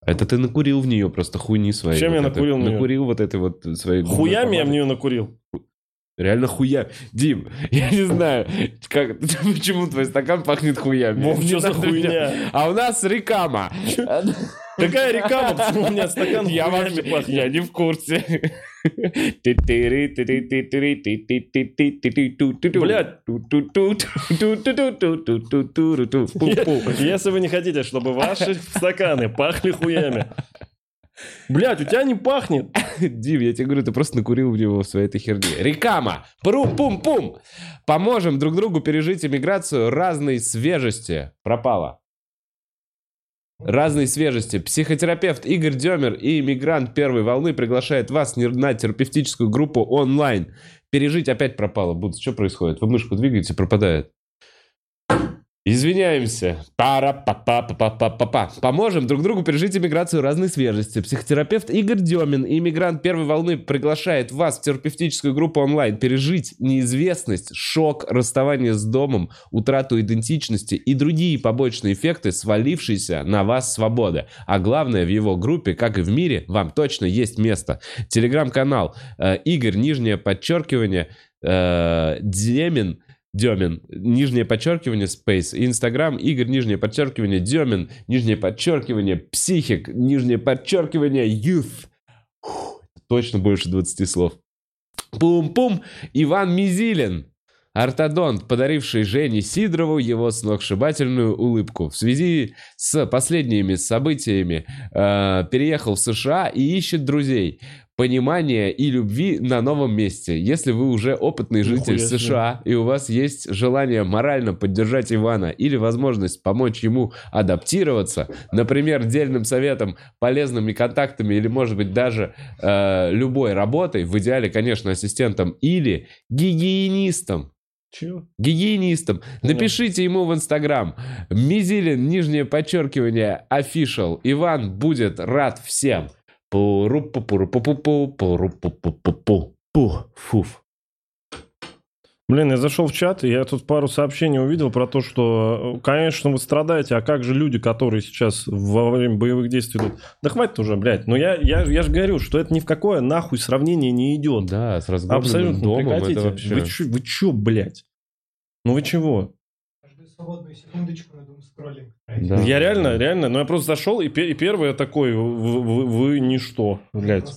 Это ты накурил в нее просто хуйни свои. Чем вот я это. накурил? Накурил вот этой вот своей... Хуями я в нее накурил. Реально хуя. Дим, я не знаю, как, почему твой стакан пахнет хуями. Вов, что за хуйня? А у нас рекама. Какая река? Почему у меня стакан Я вообще, пахнет? я не в курсе. Блядь. Если вы не хотите, чтобы ваши стаканы пахли хуями. Блять, у тебя не пахнет. Дим, я тебе говорю, ты просто накурил в него своей этой херне. Рекама! Пру-пум-пум! Поможем друг другу пережить иммиграцию разной свежести. Пропала. Разной свежести. Психотерапевт Игорь Демер и иммигрант первой волны приглашает вас на терапевтическую группу онлайн. Пережить опять пропало. Будут. Что происходит? Вы мышку двигаете, пропадает. Извиняемся. пара па па па па па па Поможем друг другу пережить иммиграцию разной свежести. Психотерапевт Игорь Демин иммигрант первой волны приглашает вас в терапевтическую группу онлайн пережить неизвестность, шок, расставание с домом, утрату идентичности и другие побочные эффекты, свалившиеся на вас свободы. А главное, в его группе, как и в мире, вам точно есть место. Телеграм-канал э, Игорь, нижнее подчеркивание, э, Демин, Демин, нижнее подчеркивание, Space, Инстаграм, Игорь, нижнее подчеркивание, Демин, нижнее подчеркивание, Психик, нижнее подчеркивание, Youth. Фух, точно больше 20 слов. Пум-пум, Иван Мизилин. Ортодонт, подаривший Жене Сидорову его сногсшибательную улыбку. В связи с последними событиями э, переехал в США и ищет друзей, понимания и любви на новом месте. Если вы уже опытный житель себе. США и у вас есть желание морально поддержать Ивана или возможность помочь ему адаптироваться, например, дельным советом, полезными контактами или, может быть, даже э, любой работой, в идеале, конечно, ассистентом или гигиенистом, Чего? гигиенистом. Понял. Напишите ему в Инстаграм. Мизилин, нижнее подчеркивание, official. Иван будет рад всем. Пу-ру-пу-пу-ру-пу-пу-пу, пу-ру-пу-пу-пу-пу. Пу, фуф. Блин, я зашел в чат, и я тут пару сообщений увидел про то, что, конечно, вы страдаете, а как же люди, которые сейчас во время боевых действий идут? Да хватит уже, блядь. Но я, я, я же говорю, что это ни в какое нахуй сравнение не идет. Да, с разгромленным Абсолютно, домом прекратите. это вообще... Вы, чё, вы блядь? Ну вы чего? Свободную секундочку на дум скроллинг. Да. Я реально, реально, ну я просто зашел, и, пе- и первый я такой, вы, вы- вы ничто, блядь.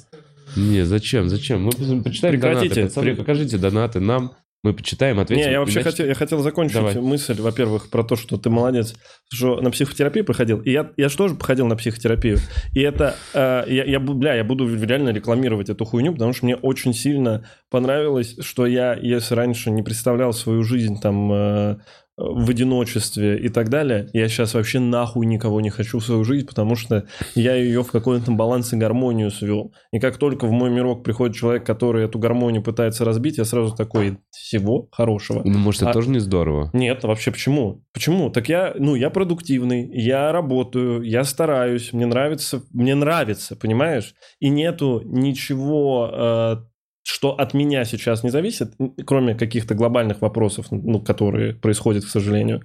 Не, зачем, зачем? Мы почитаем Прекратите. донаты. Пацаны, Пре- покажите донаты нам. Мы почитаем, ответим. Не, я вообще Иначе- хотел, я хотел закончить Давай. мысль, во-первых, про то, что ты молодец, что на психотерапию проходил. И я, я же тоже походил на психотерапию. И это, э, я, я, бля, я буду реально рекламировать эту хуйню, потому что мне очень сильно понравилось, что я, если раньше не представлял свою жизнь там э, в одиночестве и так далее, я сейчас вообще нахуй никого не хочу в свою жизнь, потому что я ее в какой-то баланс и гармонию свел. И как только в мой мирок приходит человек, который эту гармонию пытается разбить, я сразу такой, всего хорошего. Ну, может, это А- тоже не здорово? Нет, вообще почему? Почему? Так я, ну, я продуктивный, я работаю, я стараюсь, мне нравится, мне нравится, понимаешь? И нету ничего, э, что от меня сейчас не зависит, кроме каких-то глобальных вопросов, ну, которые происходят, к сожалению,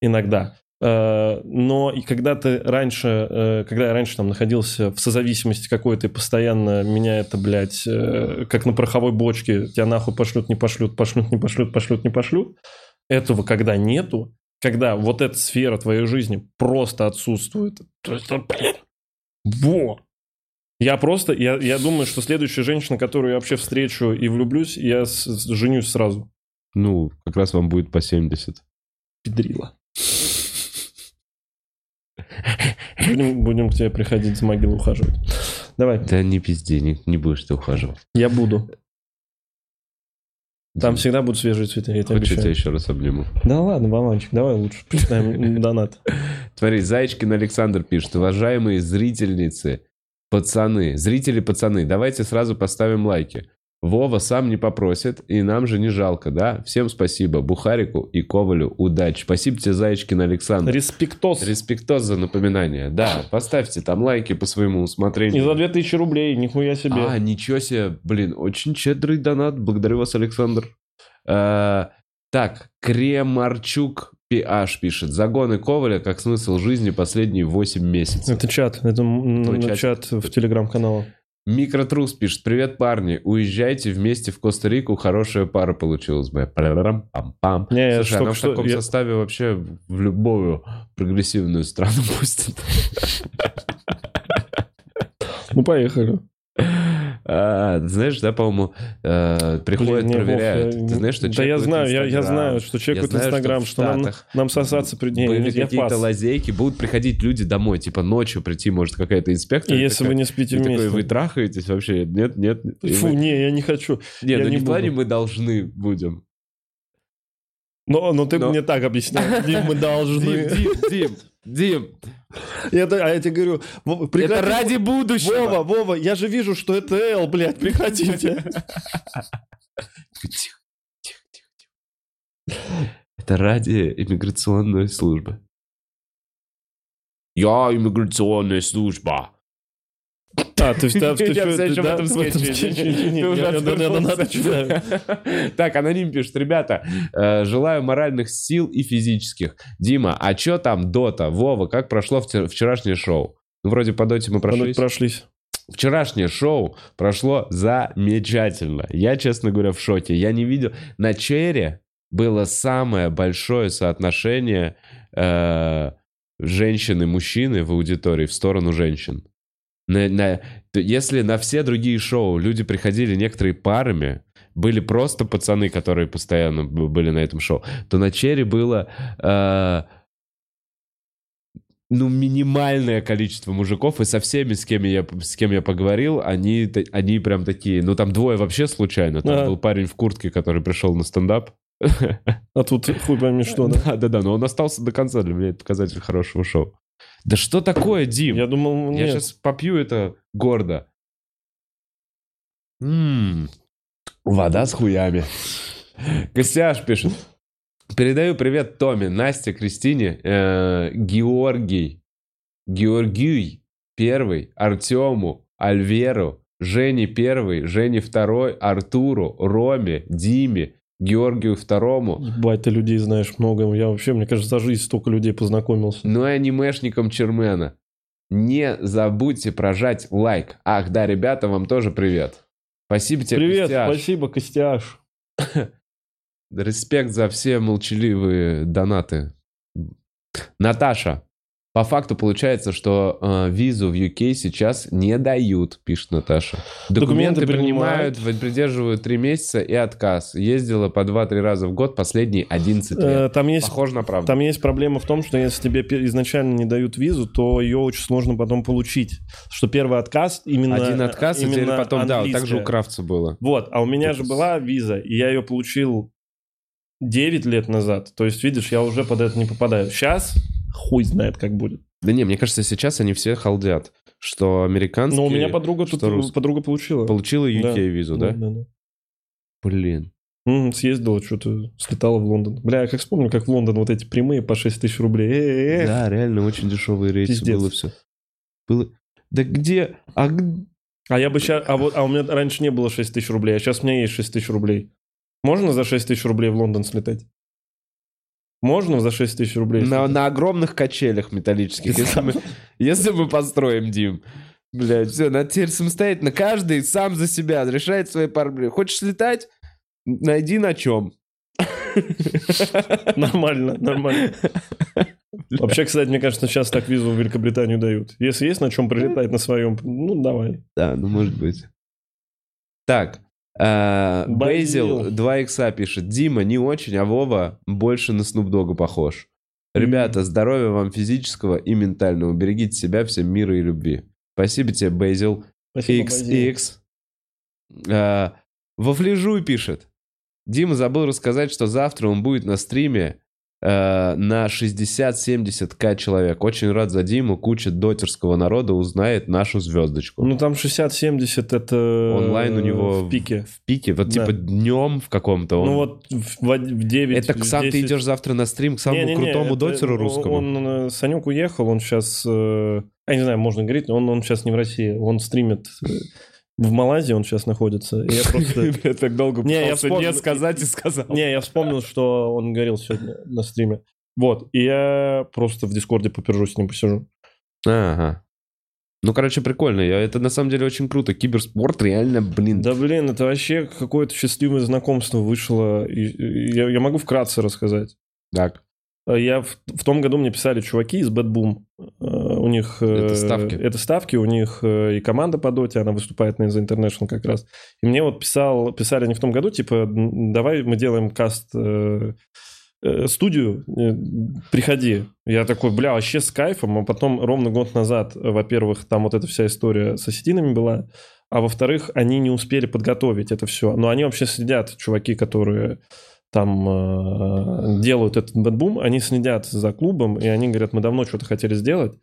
иногда. Э, Но и когда ты раньше, э, когда я раньше там находился в созависимости какой-то, и постоянно меня это, блядь, э, как на пороховой бочке, тебя нахуй пошлют, не пошлют, пошлют, не пошлют, пошлют, не пошлют, этого когда нету, когда вот эта сфера твоей жизни просто отсутствует. То ну, блин, во! Я просто, я, я думаю, что следующая женщина, которую я вообще встречу и влюблюсь, я с- с- женюсь сразу. Ну, как раз вам будет по 70. Педрила. Будем, будем к тебе приходить с могилы ухаживать. Давай, Да не пизди, не, не будешь ты ухаживать. я буду. Там всегда будут свежие цветы, я тебе Хочешь, я тебя обещаю. еще раз обниму. Да ладно, Вованчик, давай лучше. Почитаем донат. Смотри, Зайчкин Александр пишет. Уважаемые зрительницы, пацаны, зрители пацаны, давайте сразу поставим лайки. Вова сам не попросит, и нам же не жалко, да? Всем спасибо. Бухарику и Ковалю удачи. Спасибо тебе, Зайчкин Александр. Респектос. Респектоз за напоминание. Да, поставьте там лайки по своему усмотрению. И за 2000 рублей, нихуя себе. А, ничего себе. Блин, очень щедрый донат. Благодарю вас, Александр. Э, так, Кремарчук PH пишет. Загоны Коваля как смысл жизни последние 8 месяцев. Это чат, это м, чат. чат в телеграм-канале. Микротрус пишет. Привет, парни. Уезжайте вместе в Коста-Рику. Хорошая пара получилась бы. Пам-пам. Не, я Слушай, только она в таком я- составе вообще в любую прогрессивную страну пустит. Ну, поехали. А, знаешь, да, по-моему, э, приходят, Блин, не, Вов, проверяют. я- Ты знаешь, что Да я знаю, я, я знаю, что чекают знаю, Инстаграм, в что, нам, нам сосаться при... Не, были какие-то лазейки, будут приходить люди домой, типа ночью прийти, может, какая-то инспектор. И если вы не спите ты такой, вместе. вы трахаетесь вообще? Нет, нет. Фу, вы- не, я не хочу. Нет, я ну не в плане мы должны будем. Но, но ты Но- мне так объясняешь. Дим, мы должны. Дим, Дим, Дим, Дим, Я а я тебе говорю, Вова, это прекрати- ради будущего. Вова, Вова, я же вижу, что это Эл, блядь, прекратите. Тихо, тихо, тихо, тихо. Это ради иммиграционной службы. Я иммиграционная служба. А, то есть, да, ты Я ещё в этом скетче. Так, аноним пишет. Ребята, э, желаю моральных сил и физических. Дима, а чё там Дота? Вова, как прошло вчер- вчерашнее шоу? Ну, вроде по Доте мы прошлись. Прошлись. Вчерашнее шоу прошло замечательно. Я, честно говоря, в шоке. Я не видел... На Чере было самое большое соотношение э, женщин и мужчины в аудитории в сторону женщин. На- на- если на все другие шоу люди приходили некоторые парами, были просто пацаны, которые постоянно были на этом шоу, то на Черри было э, ну, минимальное количество мужиков, и со всеми, с кем я, с кем я поговорил, они, они прям такие, ну, там двое вообще случайно. Там Ага. был парень в куртке, который пришел на стендап. А тут хуй пойми что, да? Да, да, да, но он остался до конца, для меня это показатель хорошего шоу. Да что такое, Дим? Я думал, Я нет. сейчас попью это гордо. М, Вода с хуями. Костяш пишет. Передаю привет Томе, Насте, Кристине, э, Георгий, Георгий первый, Артему, Альверу, Жене первый, Жене второй, Артуру, Роме, Диме, Георгию второму, Ебать, ты людей знаешь много. Я вообще, мне кажется, за жизнь столько людей познакомился. ну и анимешникам Чермена. Не забудьте прожать лайк. Ах, да, ребята, вам тоже привет. Спасибо тебе, Привет, Костяш. спасибо, Костяш. Респект за все молчаливые донаты. Наташа. По факту получается, что э, визу в UK сейчас не дают, пишет Наташа. Документы, Документы принимают, придерживают три месяца и отказ. Ездила по 2-3 раза в год последние 11 лет. Э, Там есть Похоже на правду. Там есть проблема в том, что если тебе изначально не дают визу, то ее очень сложно потом получить. Что первый отказ именно... Один отказ, и теперь именно потом, да, вот так же у английская. Кравца было. Вот, а у меня Это же с- была виза, и я ее получил 9 лет назад. То есть, видишь, я уже под это не попадаю. Сейчас хуй знает, как будет. Да не, мне кажется, сейчас они все халдят, что американские... Но у меня подруга тут рус- подруга получила. Получила Да. UK-визу, да? да, да. Блин. М, съездила, что-то слетала в Лондон. Бля, я как вспомню, как в Лондон вот эти прямые по 6 тысяч рублей. Э-э-э. Да, реально очень дешевые рейсы Пиздец. было все. Было... Да где? А А я бы сейчас... А, вот, а у меня раньше не было 6 тысяч рублей, а сейчас у меня есть 6 тысяч рублей. Можно за 6 тысяч рублей в Лондон слетать? Можно за 6 тысяч рублей на, на огромных качелях металлических. Если мы, если мы построим, Дим. Блядь, все, надо теперь самостоятельно. Каждый сам за себя решает свои проблемы. Хочешь слетать? Найди на чем. Нормально, нормально. Вообще, кстати, мне кажется, сейчас так визу в Великобританию дают. Если есть на чем прилетать на своем, ну давай. Да, ну может быть. Так, э. Бейзил 2 икса пишет. Дима не очень, а Вова больше на Снуп Дога похож. Ребята, здоровья вам физического и ментального. Берегите себя, всем мира и любви. Спасибо тебе, Бейзил. Спасибо. XX. Во флежуй пишет. Дима забыл рассказать, что завтра он будет на стриме э, на 60-70к человек. Очень рад за Диму. Куча дотерского народа узнает нашу звездочку. Ну там 60-70 это Онлайн у него в пике. В пике, вот Да. типа днем в каком-то он... Ну вот в, в 9 Это сам ты идешь завтра на стрим к самому крутому дотеру русскому? Он, э, Санек уехал, он сейчас... Я не знаю, можно говорить, он, он сейчас не в России. Он стримит э, в Малайзии, он сейчас находится. Я просто... Я так долго Не, я вспомнил- не сказать и сказал. Не, я вспомнил, что он говорил сегодня на стриме. Вот, и я просто в Дискорде попержу с ним, посижу. Ага. Ну, короче, прикольно. Я- Это на самом деле очень круто. Киберспорт реально, блин. Да, блин, это вообще какое-то счастливое знакомство вышло. И- и я, я могу вкратце рассказать. Так. Я в, в том году мне писали чуваки из Bad Boom. Э, У них... э, Это ставки. Это ставки, у них э, и команда по доте, она выступает на The International как раз. И мне вот писал, писали они в том году, типа, «М, давай мы делаем каст э, э, студию, э, приходи. Я такой, бля, вообще с кайфом. А потом ровно год назад, э, во-первых, там вот эта вся история с осетинами была, а во-вторых, они не успели подготовить это все. Но они вообще следят, чуваки, которые там э, делают этот BetBoom, они следят за клубом, и они говорят, мы давно что-то хотели сделать.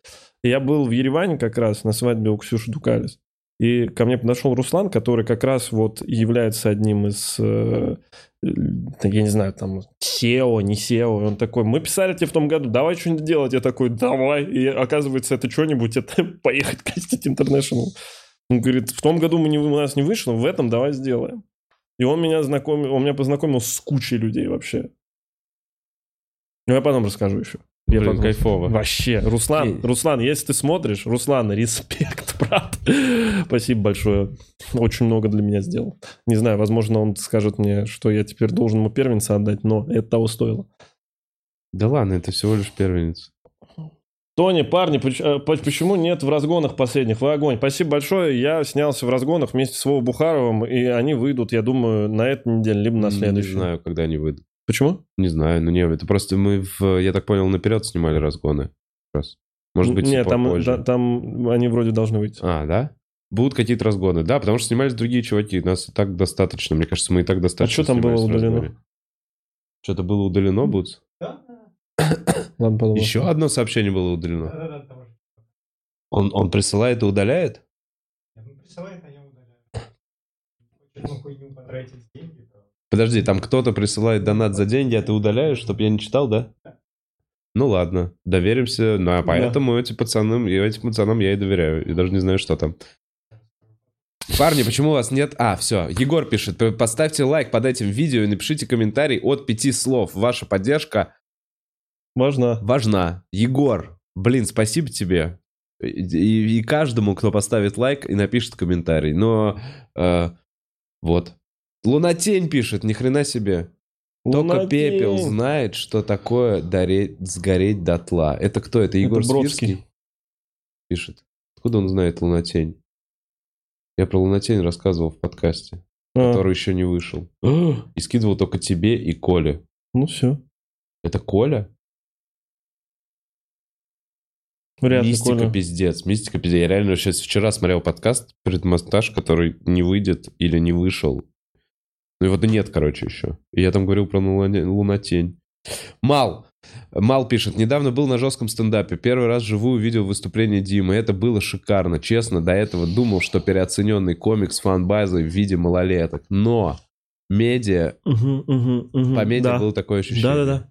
И я был в Ереване как раз на свадьбе у Ксюши Дукалис. И ко мне подошел Руслан, который как раз вот является одним из, э, э, я не знаю, там, CEO, не CEO. И он такой, мы писали тебе в том году, давай что-нибудь делать. Я такой, давай. И оказывается, это что-нибудь, это поехать кастить International. Он говорит, в том году мы не, у нас не вышло, в этом давай сделаем. И он меня знакомил, он меня познакомил с кучей людей вообще. Ну, я потом расскажу еще. Я Блин, потом- кайфово. Вообще. Руслан, Не. Руслан, если ты смотришь, Руслан, респект, брат. Спасибо большое. Очень много для меня сделал. Не знаю, возможно, он скажет мне, что я теперь должен ему первенца отдать, но это того стоило. Да ладно, это всего лишь первенец. Тони, парни, э, поч- почему нет в разгонах последних? Вы огонь. Спасибо большое. Я снялся в разгонах вместе с Вовой Бухаровым, и они выйдут, я думаю, на этой неделе, либо на следующей. Не знаю, когда они выйдут. Почему? Не знаю, ну не, это просто мы, в, я так понял, наперед снимали разгоны. Раз. Может быть, Нет, там, попозже. да- там они вроде должны выйти. А, да? Будут какие-то разгоны. Да, потому что снимались другие чуваки. Нас и так достаточно. Мне кажется, мы и так достаточно А что там было удалено? Что-то было удалено, Бутс? Да, Ладно, подумал. Еще одно сообщение было удалено. да, да. Он, он присылает и удаляет? Ну, присылает, а я удаляю. Подожди, там кто-то присылает донат за деньги, а ты удаляешь, чтобы я не читал, да? Ну ладно, доверимся. Ну, а поэтому эти пацаны, и этим пацанам я и доверяю. И даже не знаю, что там. Парни, почему у вас нет... А, все, Егор пишет. «П- Поставьте лайк под этим видео и напишите комментарий от пяти слов. Ваша поддержка Важно. важна. Егор, блин, спасибо тебе. И, и- каждому, кто поставит лайк и напишет комментарий. Но э, вот. Лунатень пишет, ни хрена себе. Только Лунатень. пепел знает, что такое дареть, сгореть дотла. Это кто? Это Егор Бродский. Свирский? Пишет. Откуда он знает Лунатень? Я про Лунатень рассказывал в подкасте, А, который еще не вышел. И скидывал только тебе и Коле. Ну все. Это Коля? Вряд ли, Мистика Коля. пиздец. Мистика пиздец. Я реально сейчас вчера смотрел подкаст предмонтаж, который не выйдет или не вышел. Ну его-то нет, короче, еще. И я там говорил про луна- лунатень. Мал. Мал пишет, недавно был на жестком стендапе. Первый раз вживую видел выступление Димы. Это было шикарно. Честно, до этого думал, что переоцененный комикс фан-базой в виде малолеток. Но медиа, Мгм, мгм, мгм. по медиа Да. было такое ощущение. Да-да-да.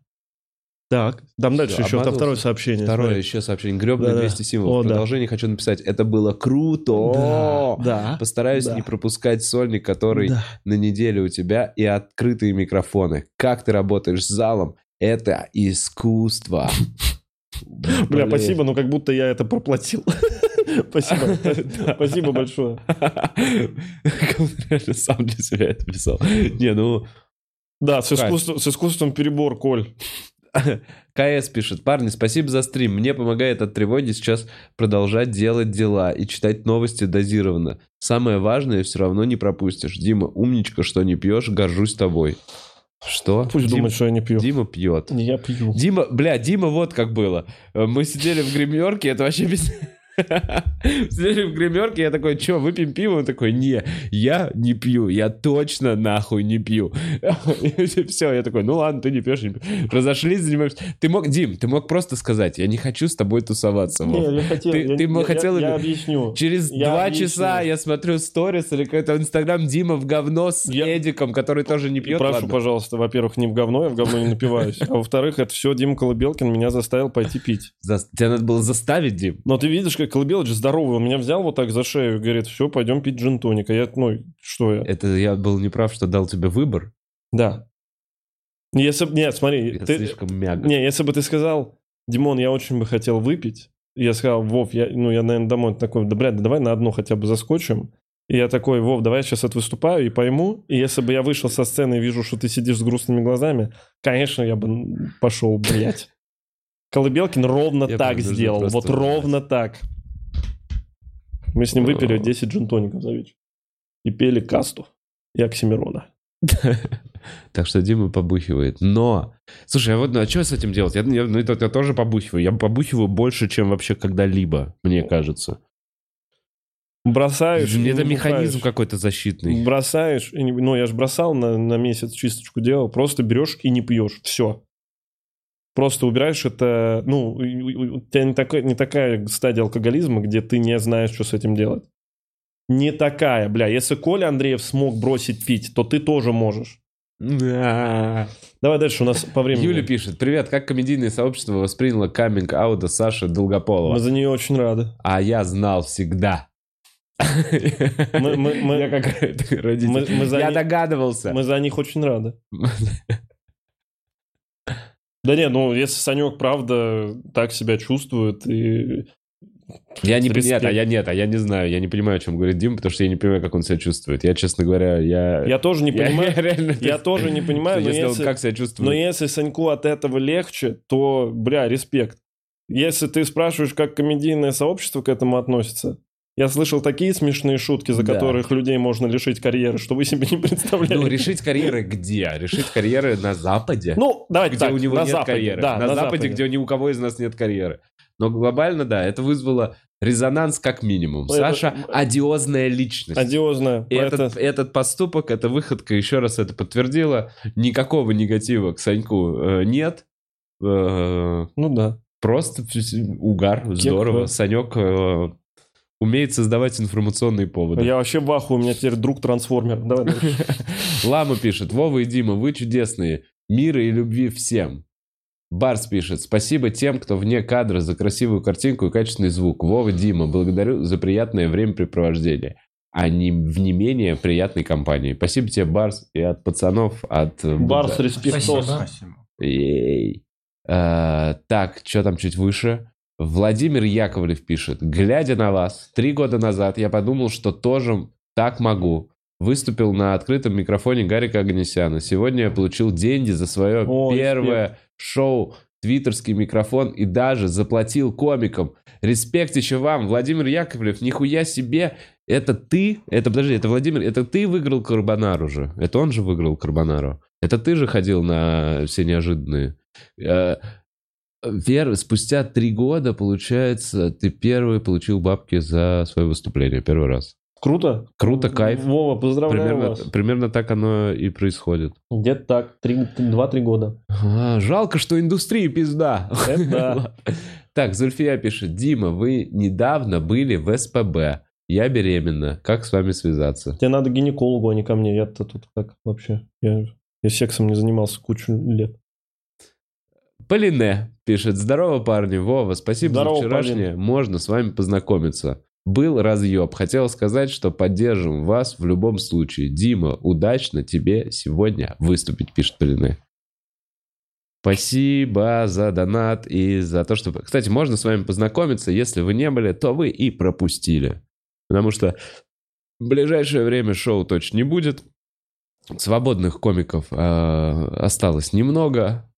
Так, там дальше Всё, еще обмазался. второе сообщение. Второе смотри. еще сообщение. Гребный Да-да. 200 символов. О, В да. продолжение хочу написать. Это было круто. Да, да. Постараюсь Да. не пропускать сольник, который Да. на неделе у тебя, и открытые микрофоны. Как ты работаешь с залом? Это искусство. Бля, спасибо, но как будто я это проплатил. Спасибо. Спасибо большое. Реально сам для себя это писал. Не, ну... Да, с, искусством, с искусством перебор, Коль. КС пишет, парни, спасибо за стрим. Мне помогает от тревоги сейчас продолжать делать дела и читать новости дозированно. Самое важное все равно не пропустишь. Дима, умничка, что не пьешь, горжусь тобой. Что? Пусть Дима, думает, что я не пью. Дима пьет. Не, Я пью. Дима, бля, Дима вот как было. Э, Мы сидели в гримерке, это вообще без... Сидели в гримерке, я такой, что, выпьем пиво? Он такой, не, я не пью, я точно нахуй не пью. Все, я такой, ну ладно, ты не пьешь, не пьешь. Разошлись, занимаемся. Ты мог, Дим, ты мог просто сказать, я не хочу с тобой тусоваться. Не, я хотел. Ты- я, ты я- бы хотел- Я, я объясню. Через Я два объясню. часа я смотрю сторис или какой-то инстаграм Дима в говно с Я- Эдиком, который тоже не пьет. Прошу, ладно. пожалуйста, во-первых, не в говно, я в говно не напиваюсь. А во-вторых, это все Дима Колыбелкин меня заставил пойти пить. За- Тебя надо было заставить, Дим. Но ты видишь, как Колыбелыч здоровый, он меня взял вот так за шею и говорит, все, пойдем пить джин-тоник. А я, ну, что я? Это я был неправ, что дал тебе выбор. Да. Если б- нет, смотри, Я ты, слишком мягко. не, если бы ты сказал, Димон, я очень бы хотел выпить, я сказал, Вов, я, ну, я, наверное, домой такой, да, блядь, да давай на одну хотя бы заскочим. И я такой, Вов, давай я сейчас это выступаю и пойму. И если бы я вышел со сцены и вижу, что ты сидишь с грустными глазами, конечно, я бы пошел, блядь. Колыбелкин ровно Я так сделал. Вот ровно так. Мы с ним выпили 10 джинтоников за вечер. И пели касту и Оксимирона. Так что Дима побухивает. Но, слушай, а вот ну, а что с этим делать? Я, я- ну, это я тоже побухиваю. Я побухиваю больше, чем вообще когда-либо, мне кажется. Бросаешь. Это механизм какой-то защитный. Бросаешь, ну я же бросал на, на месяц чисточку делал, просто берешь и не пьешь, все. Просто убираешь это, ну, у тебя не, такой, не такая стадия алкоголизма, где ты не знаешь, что с этим делать. Не такая, бля. Если Коля Андреев смог бросить пить, то ты тоже можешь. Да. Давай дальше, у нас по времени. Юля пишет, привет, как комедийное сообщество восприняло каминг аута Саши Долгополова? Мы за нее очень рады. А я знал всегда. Мы- мы- мы- Я как родитель. мы- мы за Я не- догадывался. Мы за них очень рады. Да не, ну если Санек правда так себя чувствует и Я не, нет, а я нет, а я не знаю, я не понимаю, о чем говорит Дима, потому что я не понимаю, как он себя чувствует. Я, честно говоря, я... я тоже не понимаю. я реально- Я тоже не понимаю, но если если, как себя чувствует. но если Саньку от этого легче, то, бля, респект. Если ты спрашиваешь, как комедийное сообщество к этому относится, я слышал такие смешные шутки, за Да. которых людей можно лишить карьеры, что вы себе не представляете. Ну, решить карьеры где? Решить карьеры на Западе? Ну, давайте где так, у него на нет Западе, карьеры. да, на, на Западе, Западе. где ни у кого из нас нет карьеры. Но глобально, да, это вызвало резонанс как минимум. Это- Саша – одиозная личность. Одиозно. И Это- этот, этот поступок, эта выходка еще раз это подтвердила. Никакого негатива к Саньку э, нет. Э, Ну да. просто угар, здорово. класс. Санек э, умеет создавать информационные поводы. Я вообще в ахуе, у меня теперь друг трансформер. Давай дальше. Лама пишет, Вова и Дима, вы чудесные. Мира и любви всем. Барс пишет, спасибо тем, кто вне кадра за красивую картинку и качественный звук. Вова, Дима, благодарю за приятное времяпрепровождение. А не в не менее приятной компании. Спасибо тебе, Барс, и от пацанов, от... э, Барс, респектос. Спасибо. Ей. Э, так, что там чуть выше? Владимир Яковлев пишет. Глядя на вас, три года назад я подумал, что тоже так могу. Выступил на открытом микрофоне Гарика Аганесяна. Сегодня я получил деньги за свое О, первое шоу «Твиттерский микрофон» и даже заплатил комикам. Респект еще вам, Владимир Яковлев, нихуя себе. Это ты, это, подожди, это Владимир, это ты выиграл Карбонару же. Это он же выиграл Карбонару. Это ты же ходил на все неожиданные. Вер, спустя три года, получается, ты первый получил бабки за свое выступление. Первый раз. Круто. Круто, кайф. Вова, поздравляю Примерно, вас. примерно так оно и происходит. Где-то так, три- два-три года. А, жалко, что индустрия пизда. Это. Так, Зульфия пишет. Дима, вы недавно были в СПБ. Я беременна. Как с вами связаться? Тебе надо к гинекологу, а не ко мне. Я-то тут как вообще? Я, я сексом не занимался кучу лет. Полине пишет. Здорово, парни. Вова, спасибо Здорово, за вчерашнее. Можно с вами познакомиться. Был разъеб. Хотел сказать, что поддержим вас в любом случае. Дима, удачно тебе сегодня выступить, пишет Полине. Спасибо за донат и за то, что... Кстати, можно с вами познакомиться. Если вы не были, то вы и пропустили. Потому что в ближайшее время шоу точно не будет. свободных комиков э, осталось немного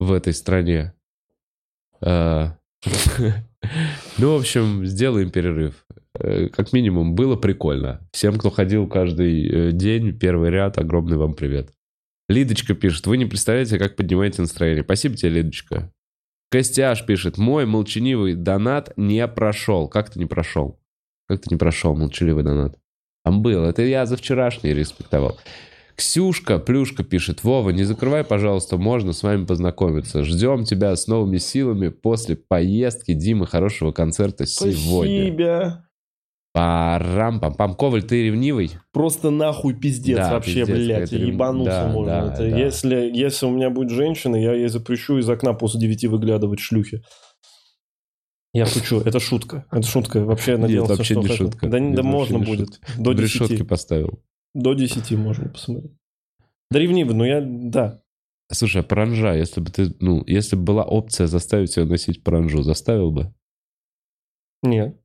в этой стране. Э, Ну, в общем, сделаем перерыв. Э, Как минимум, было прикольно. Всем, кто ходил каждый э, день, первый ряд, огромный вам привет. Лидочка пишет, вы не представляете, как поднимаете настроение. Спасибо тебе, Лидочка. Костяш пишет, мой молчаливый донат не прошел. Как ты не прошел? Как ты не прошел молчаливый донат? Там был. Это я за вчерашний респектовал. Ксюшка, Плюшка пишет, Вова, не закрывай, пожалуйста, можно с вами познакомиться. Ждем тебя с новыми силами после поездки Димы хорошего концерта сегодня. Спасибо. Парам-пам-пам. Коваль, ты ревнивый? Просто нахуй пиздец Да, вообще, пиздец, блядь, рем- ебануться да, можно. да, Это да. Если, если у меня будет женщина, я ей запрещу из окна после девяти выглядывать шлюхи. Я шучу, это шутка. Это шутка. Вообще я Нет, надеялся, вообще что не шутка. Да, Нет, да можно не будет. До В решетке 10. поставил. До 10 можно посмотреть. Да ревнивый, ну я, да. Слушай, а паранжа, если бы ты, ну, если бы была опция заставить ее носить паранжу, заставил бы? Нет,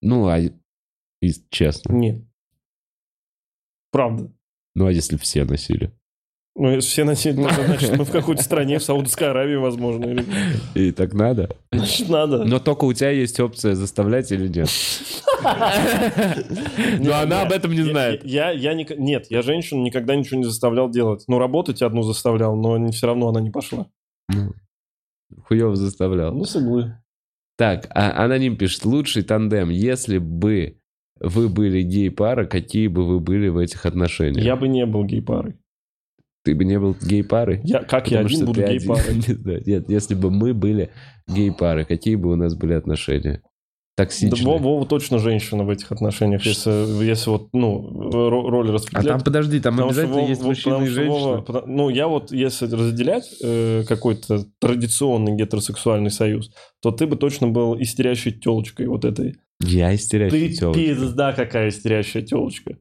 Ну, а и- честно. нет. Правда. Ну, а если все носили? Ну, если все носили, это значит, мы в какой-то стране, в Саудовской Аравии, возможно. Или... И так надо? Значит, надо. Но только у тебя есть опция заставлять или нет. Но она об этом не знает. Я, нет, я женщину никогда ничего не заставлял делать. Ну, работать одну заставлял, но все равно она не пошла. Ну, Хуево заставлял. Ну, соглы. Так, а аноним пишет, лучший тандем, если бы вы были гей-пара, какие бы вы были в этих отношениях? Я бы не был гей-парой. Ты бы не был гей-парой? Я, как я один что буду ты гей-парой? Нет, если бы мы были гей-пары, какие бы у нас были отношения? Да, Токсичные. Вова, Вова точно женщина в этих отношениях, если, если вот, ну, ро- роль А распределять. там, подожди, там Потому что обязательно Вова- есть Вова- мужчина потому и что Вова- женщина. пота- ну, я вот, если разделять э, какой-то традиционный гетеросексуальный союз, то ты бы точно был истерящей телочкой вот этой. Я истерящий Ты тёлочка. пизда какая истерящая телочка.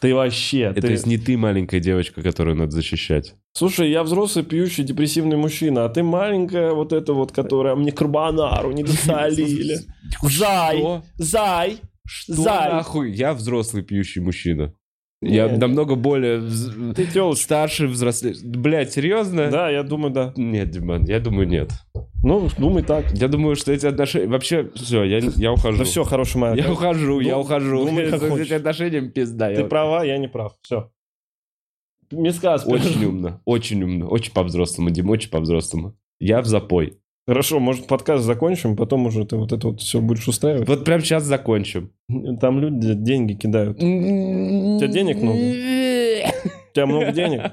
Ты вообще... Это ты- то есть не ты маленькая девочка, которую надо защищать. Слушай, я взрослый, пьющий, депрессивный мужчина, а ты маленькая вот эта вот, которая мне карбонару не досолили. Зай! Зай! Что Зай! нахуй? Я взрослый пьющий мужчина. Я Не, намного более вз- Ты телочка. старше, взрослее. Блять, серьезно? Да, я думаю, да. Нет, Диман, я думаю, нет. Ну, думай так. Я думаю, что эти отношения... Вообще, все, я, я ухожу. Да все, хороший моя. Я ухожу, я ухожу. думай, как С хочешь. этими отношениями пизда. Ты права, я не прав. Все. Мискас. Очень умно, очень умно. Очень по-взрослому, Дим, очень по-взрослому. Я в запой. Хорошо, может, подкаст закончим, потом уже ты вот это вот все будешь устраивать. Вот прямо сейчас закончим. Там люди деньги кидают. У тебя денег много? У тебя много денег?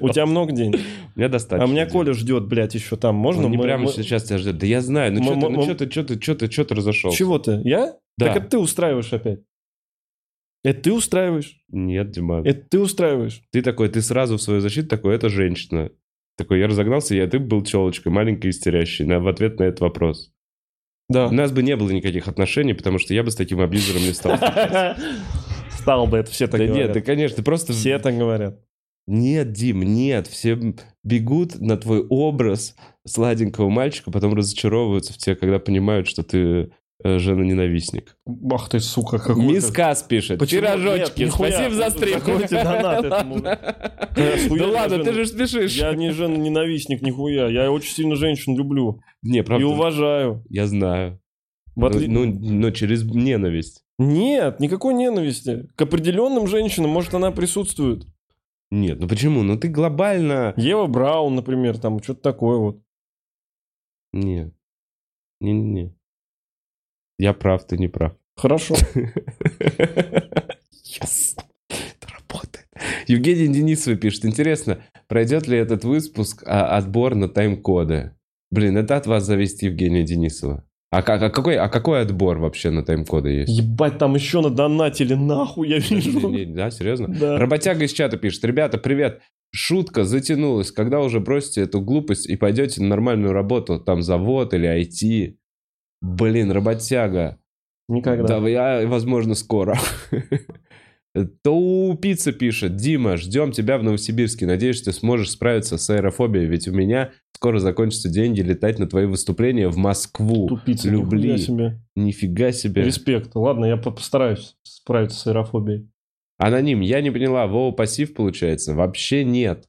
У тебя много денег. У меня достаточно. А меня. Коля ждет, блядь, еще там. Можно? Он не мы- прямо мы- сейчас тебя ждет. Да я знаю. Ну что ты, ну мы- что ты, что ты, что ты, что ты разошел? Чего ты? Я? Да. Так это ты устраиваешь опять. Это ты устраиваешь? Нет, Дима. Это ты устраиваешь? Ты такой, ты сразу в свою защиту такой, это женщина. Такой, я разогнался, я ты был челочкой, маленькой истерящей, на, в ответ на этот вопрос. Да. У нас бы не было никаких отношений, потому что я бы с таким абьюзером не стал. Стал бы это, все так Да нет, говорят. да конечно, просто... Все так говорят. Нет, Дим, нет, все бегут на твой образ сладенького мальчика, потом разочаровываются в тебе, когда понимают, что ты жена-ненавистник. Ах ты, сука, какой Мисс Кас пишет. Почему? Пирожочки. Нет. Спасибо за стрим. Донат этому. Да ладно, ты же спешишь. Я не жена-ненавистник, нихуя. Я очень сильно женщин люблю. Не, И правда. уважаю. Я знаю. Ну, но через ненависть. Нет, никакой ненависти. К определенным женщинам, может, она присутствует. Нет, ну почему? Ну ты глобально... Ева Браун, например, там что-то такое вот. Нет. Не-не-не. Я прав, ты не прав. Хорошо. Yes. Это работает. Евгений Денисов пишет. Интересно, пройдет ли этот выпуск а, отбор на тайм-коды? Блин, это от вас зависит, Евгения Денисова. А, как- а какой, а какой отбор вообще на тайм-коды есть? Ебать, там еще надонатили, нахуй, я вижу. Не, не, Да, серьезно? Да. Работяга из чата пишет. Ребята, привет. Шутка затянулась. Когда уже бросите эту глупость и пойдете на нормальную работу, там завод или IT? Блин, работяга. Никогда. Да, я, возможно, скоро. То пицца пишет. Дима, ждем тебя в Новосибирске. Надеюсь, ты сможешь справиться с аэрофобией, ведь у меня скоро закончатся деньги летать на твои выступления в Москву. Тупица, Любли. нихуя себе. Нифига себе. Респект. Ладно, я по- постараюсь справиться с аэрофобией. Аноним, я не поняла, Вова пассив получается? Вообще нет.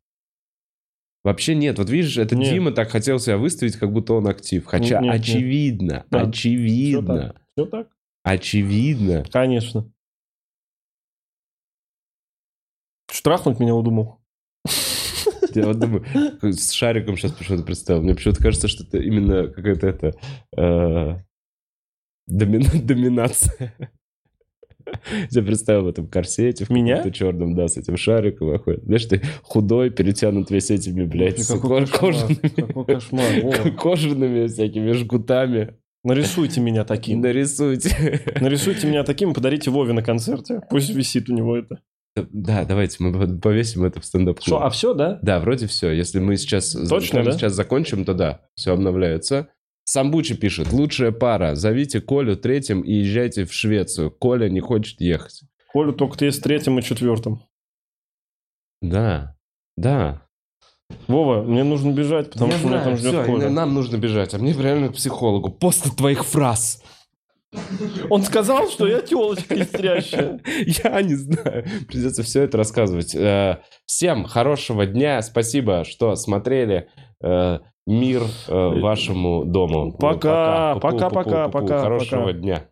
Вообще нет. Вот видишь, это Нет. Дима так хотел себя выставить, как будто он актив. Хотя Нет, нет. очевидно, Да. очевидно, Все так? очевидно. Конечно. Штрафнуть меня удумал. Я вот думаю, с шариком сейчас почему-то представил. Мне почему-то кажется, что это именно какая-то это... э, домина- доминация. Я представил в этом корсете, в Меня? каком-то черном, да, с этим шариком выходит. Знаешь, ты худой, перетянут весь этими, блядь, с Какой кожаными, Какой кошмар. Кожаными всякими жгутами. Нарисуйте меня таким. Нарисуйте. Нарисуйте меня таким и подарите Вове на концерте. Пусть висит у него это. Да, давайте мы повесим это в стендап Что, а все, да? Да, вроде все. Если мы сейчас, Точно, да? сейчас закончим, то да, все обновляется. Самбучи пишет, лучшая пара, зовите Колю третьим и езжайте в Швецию. Коля не хочет ехать. Колю только есть третьим и четвертым. Да, да. Вова, мне нужно бежать, потому Я что меня знаю, там ждет всё, Коля. Нам нужно бежать, а мне реально к психологу. После твоих фраз. Он сказал, что я телочка истрящая. Я не знаю. Придется все это рассказывать. Э, Всем хорошего дня. Спасибо, что смотрели. Э, Мир э, вашему дому. Пока, Ку-ку, пока, ку-ку, пока, ку-ку. пока, Хорошего пока. дня.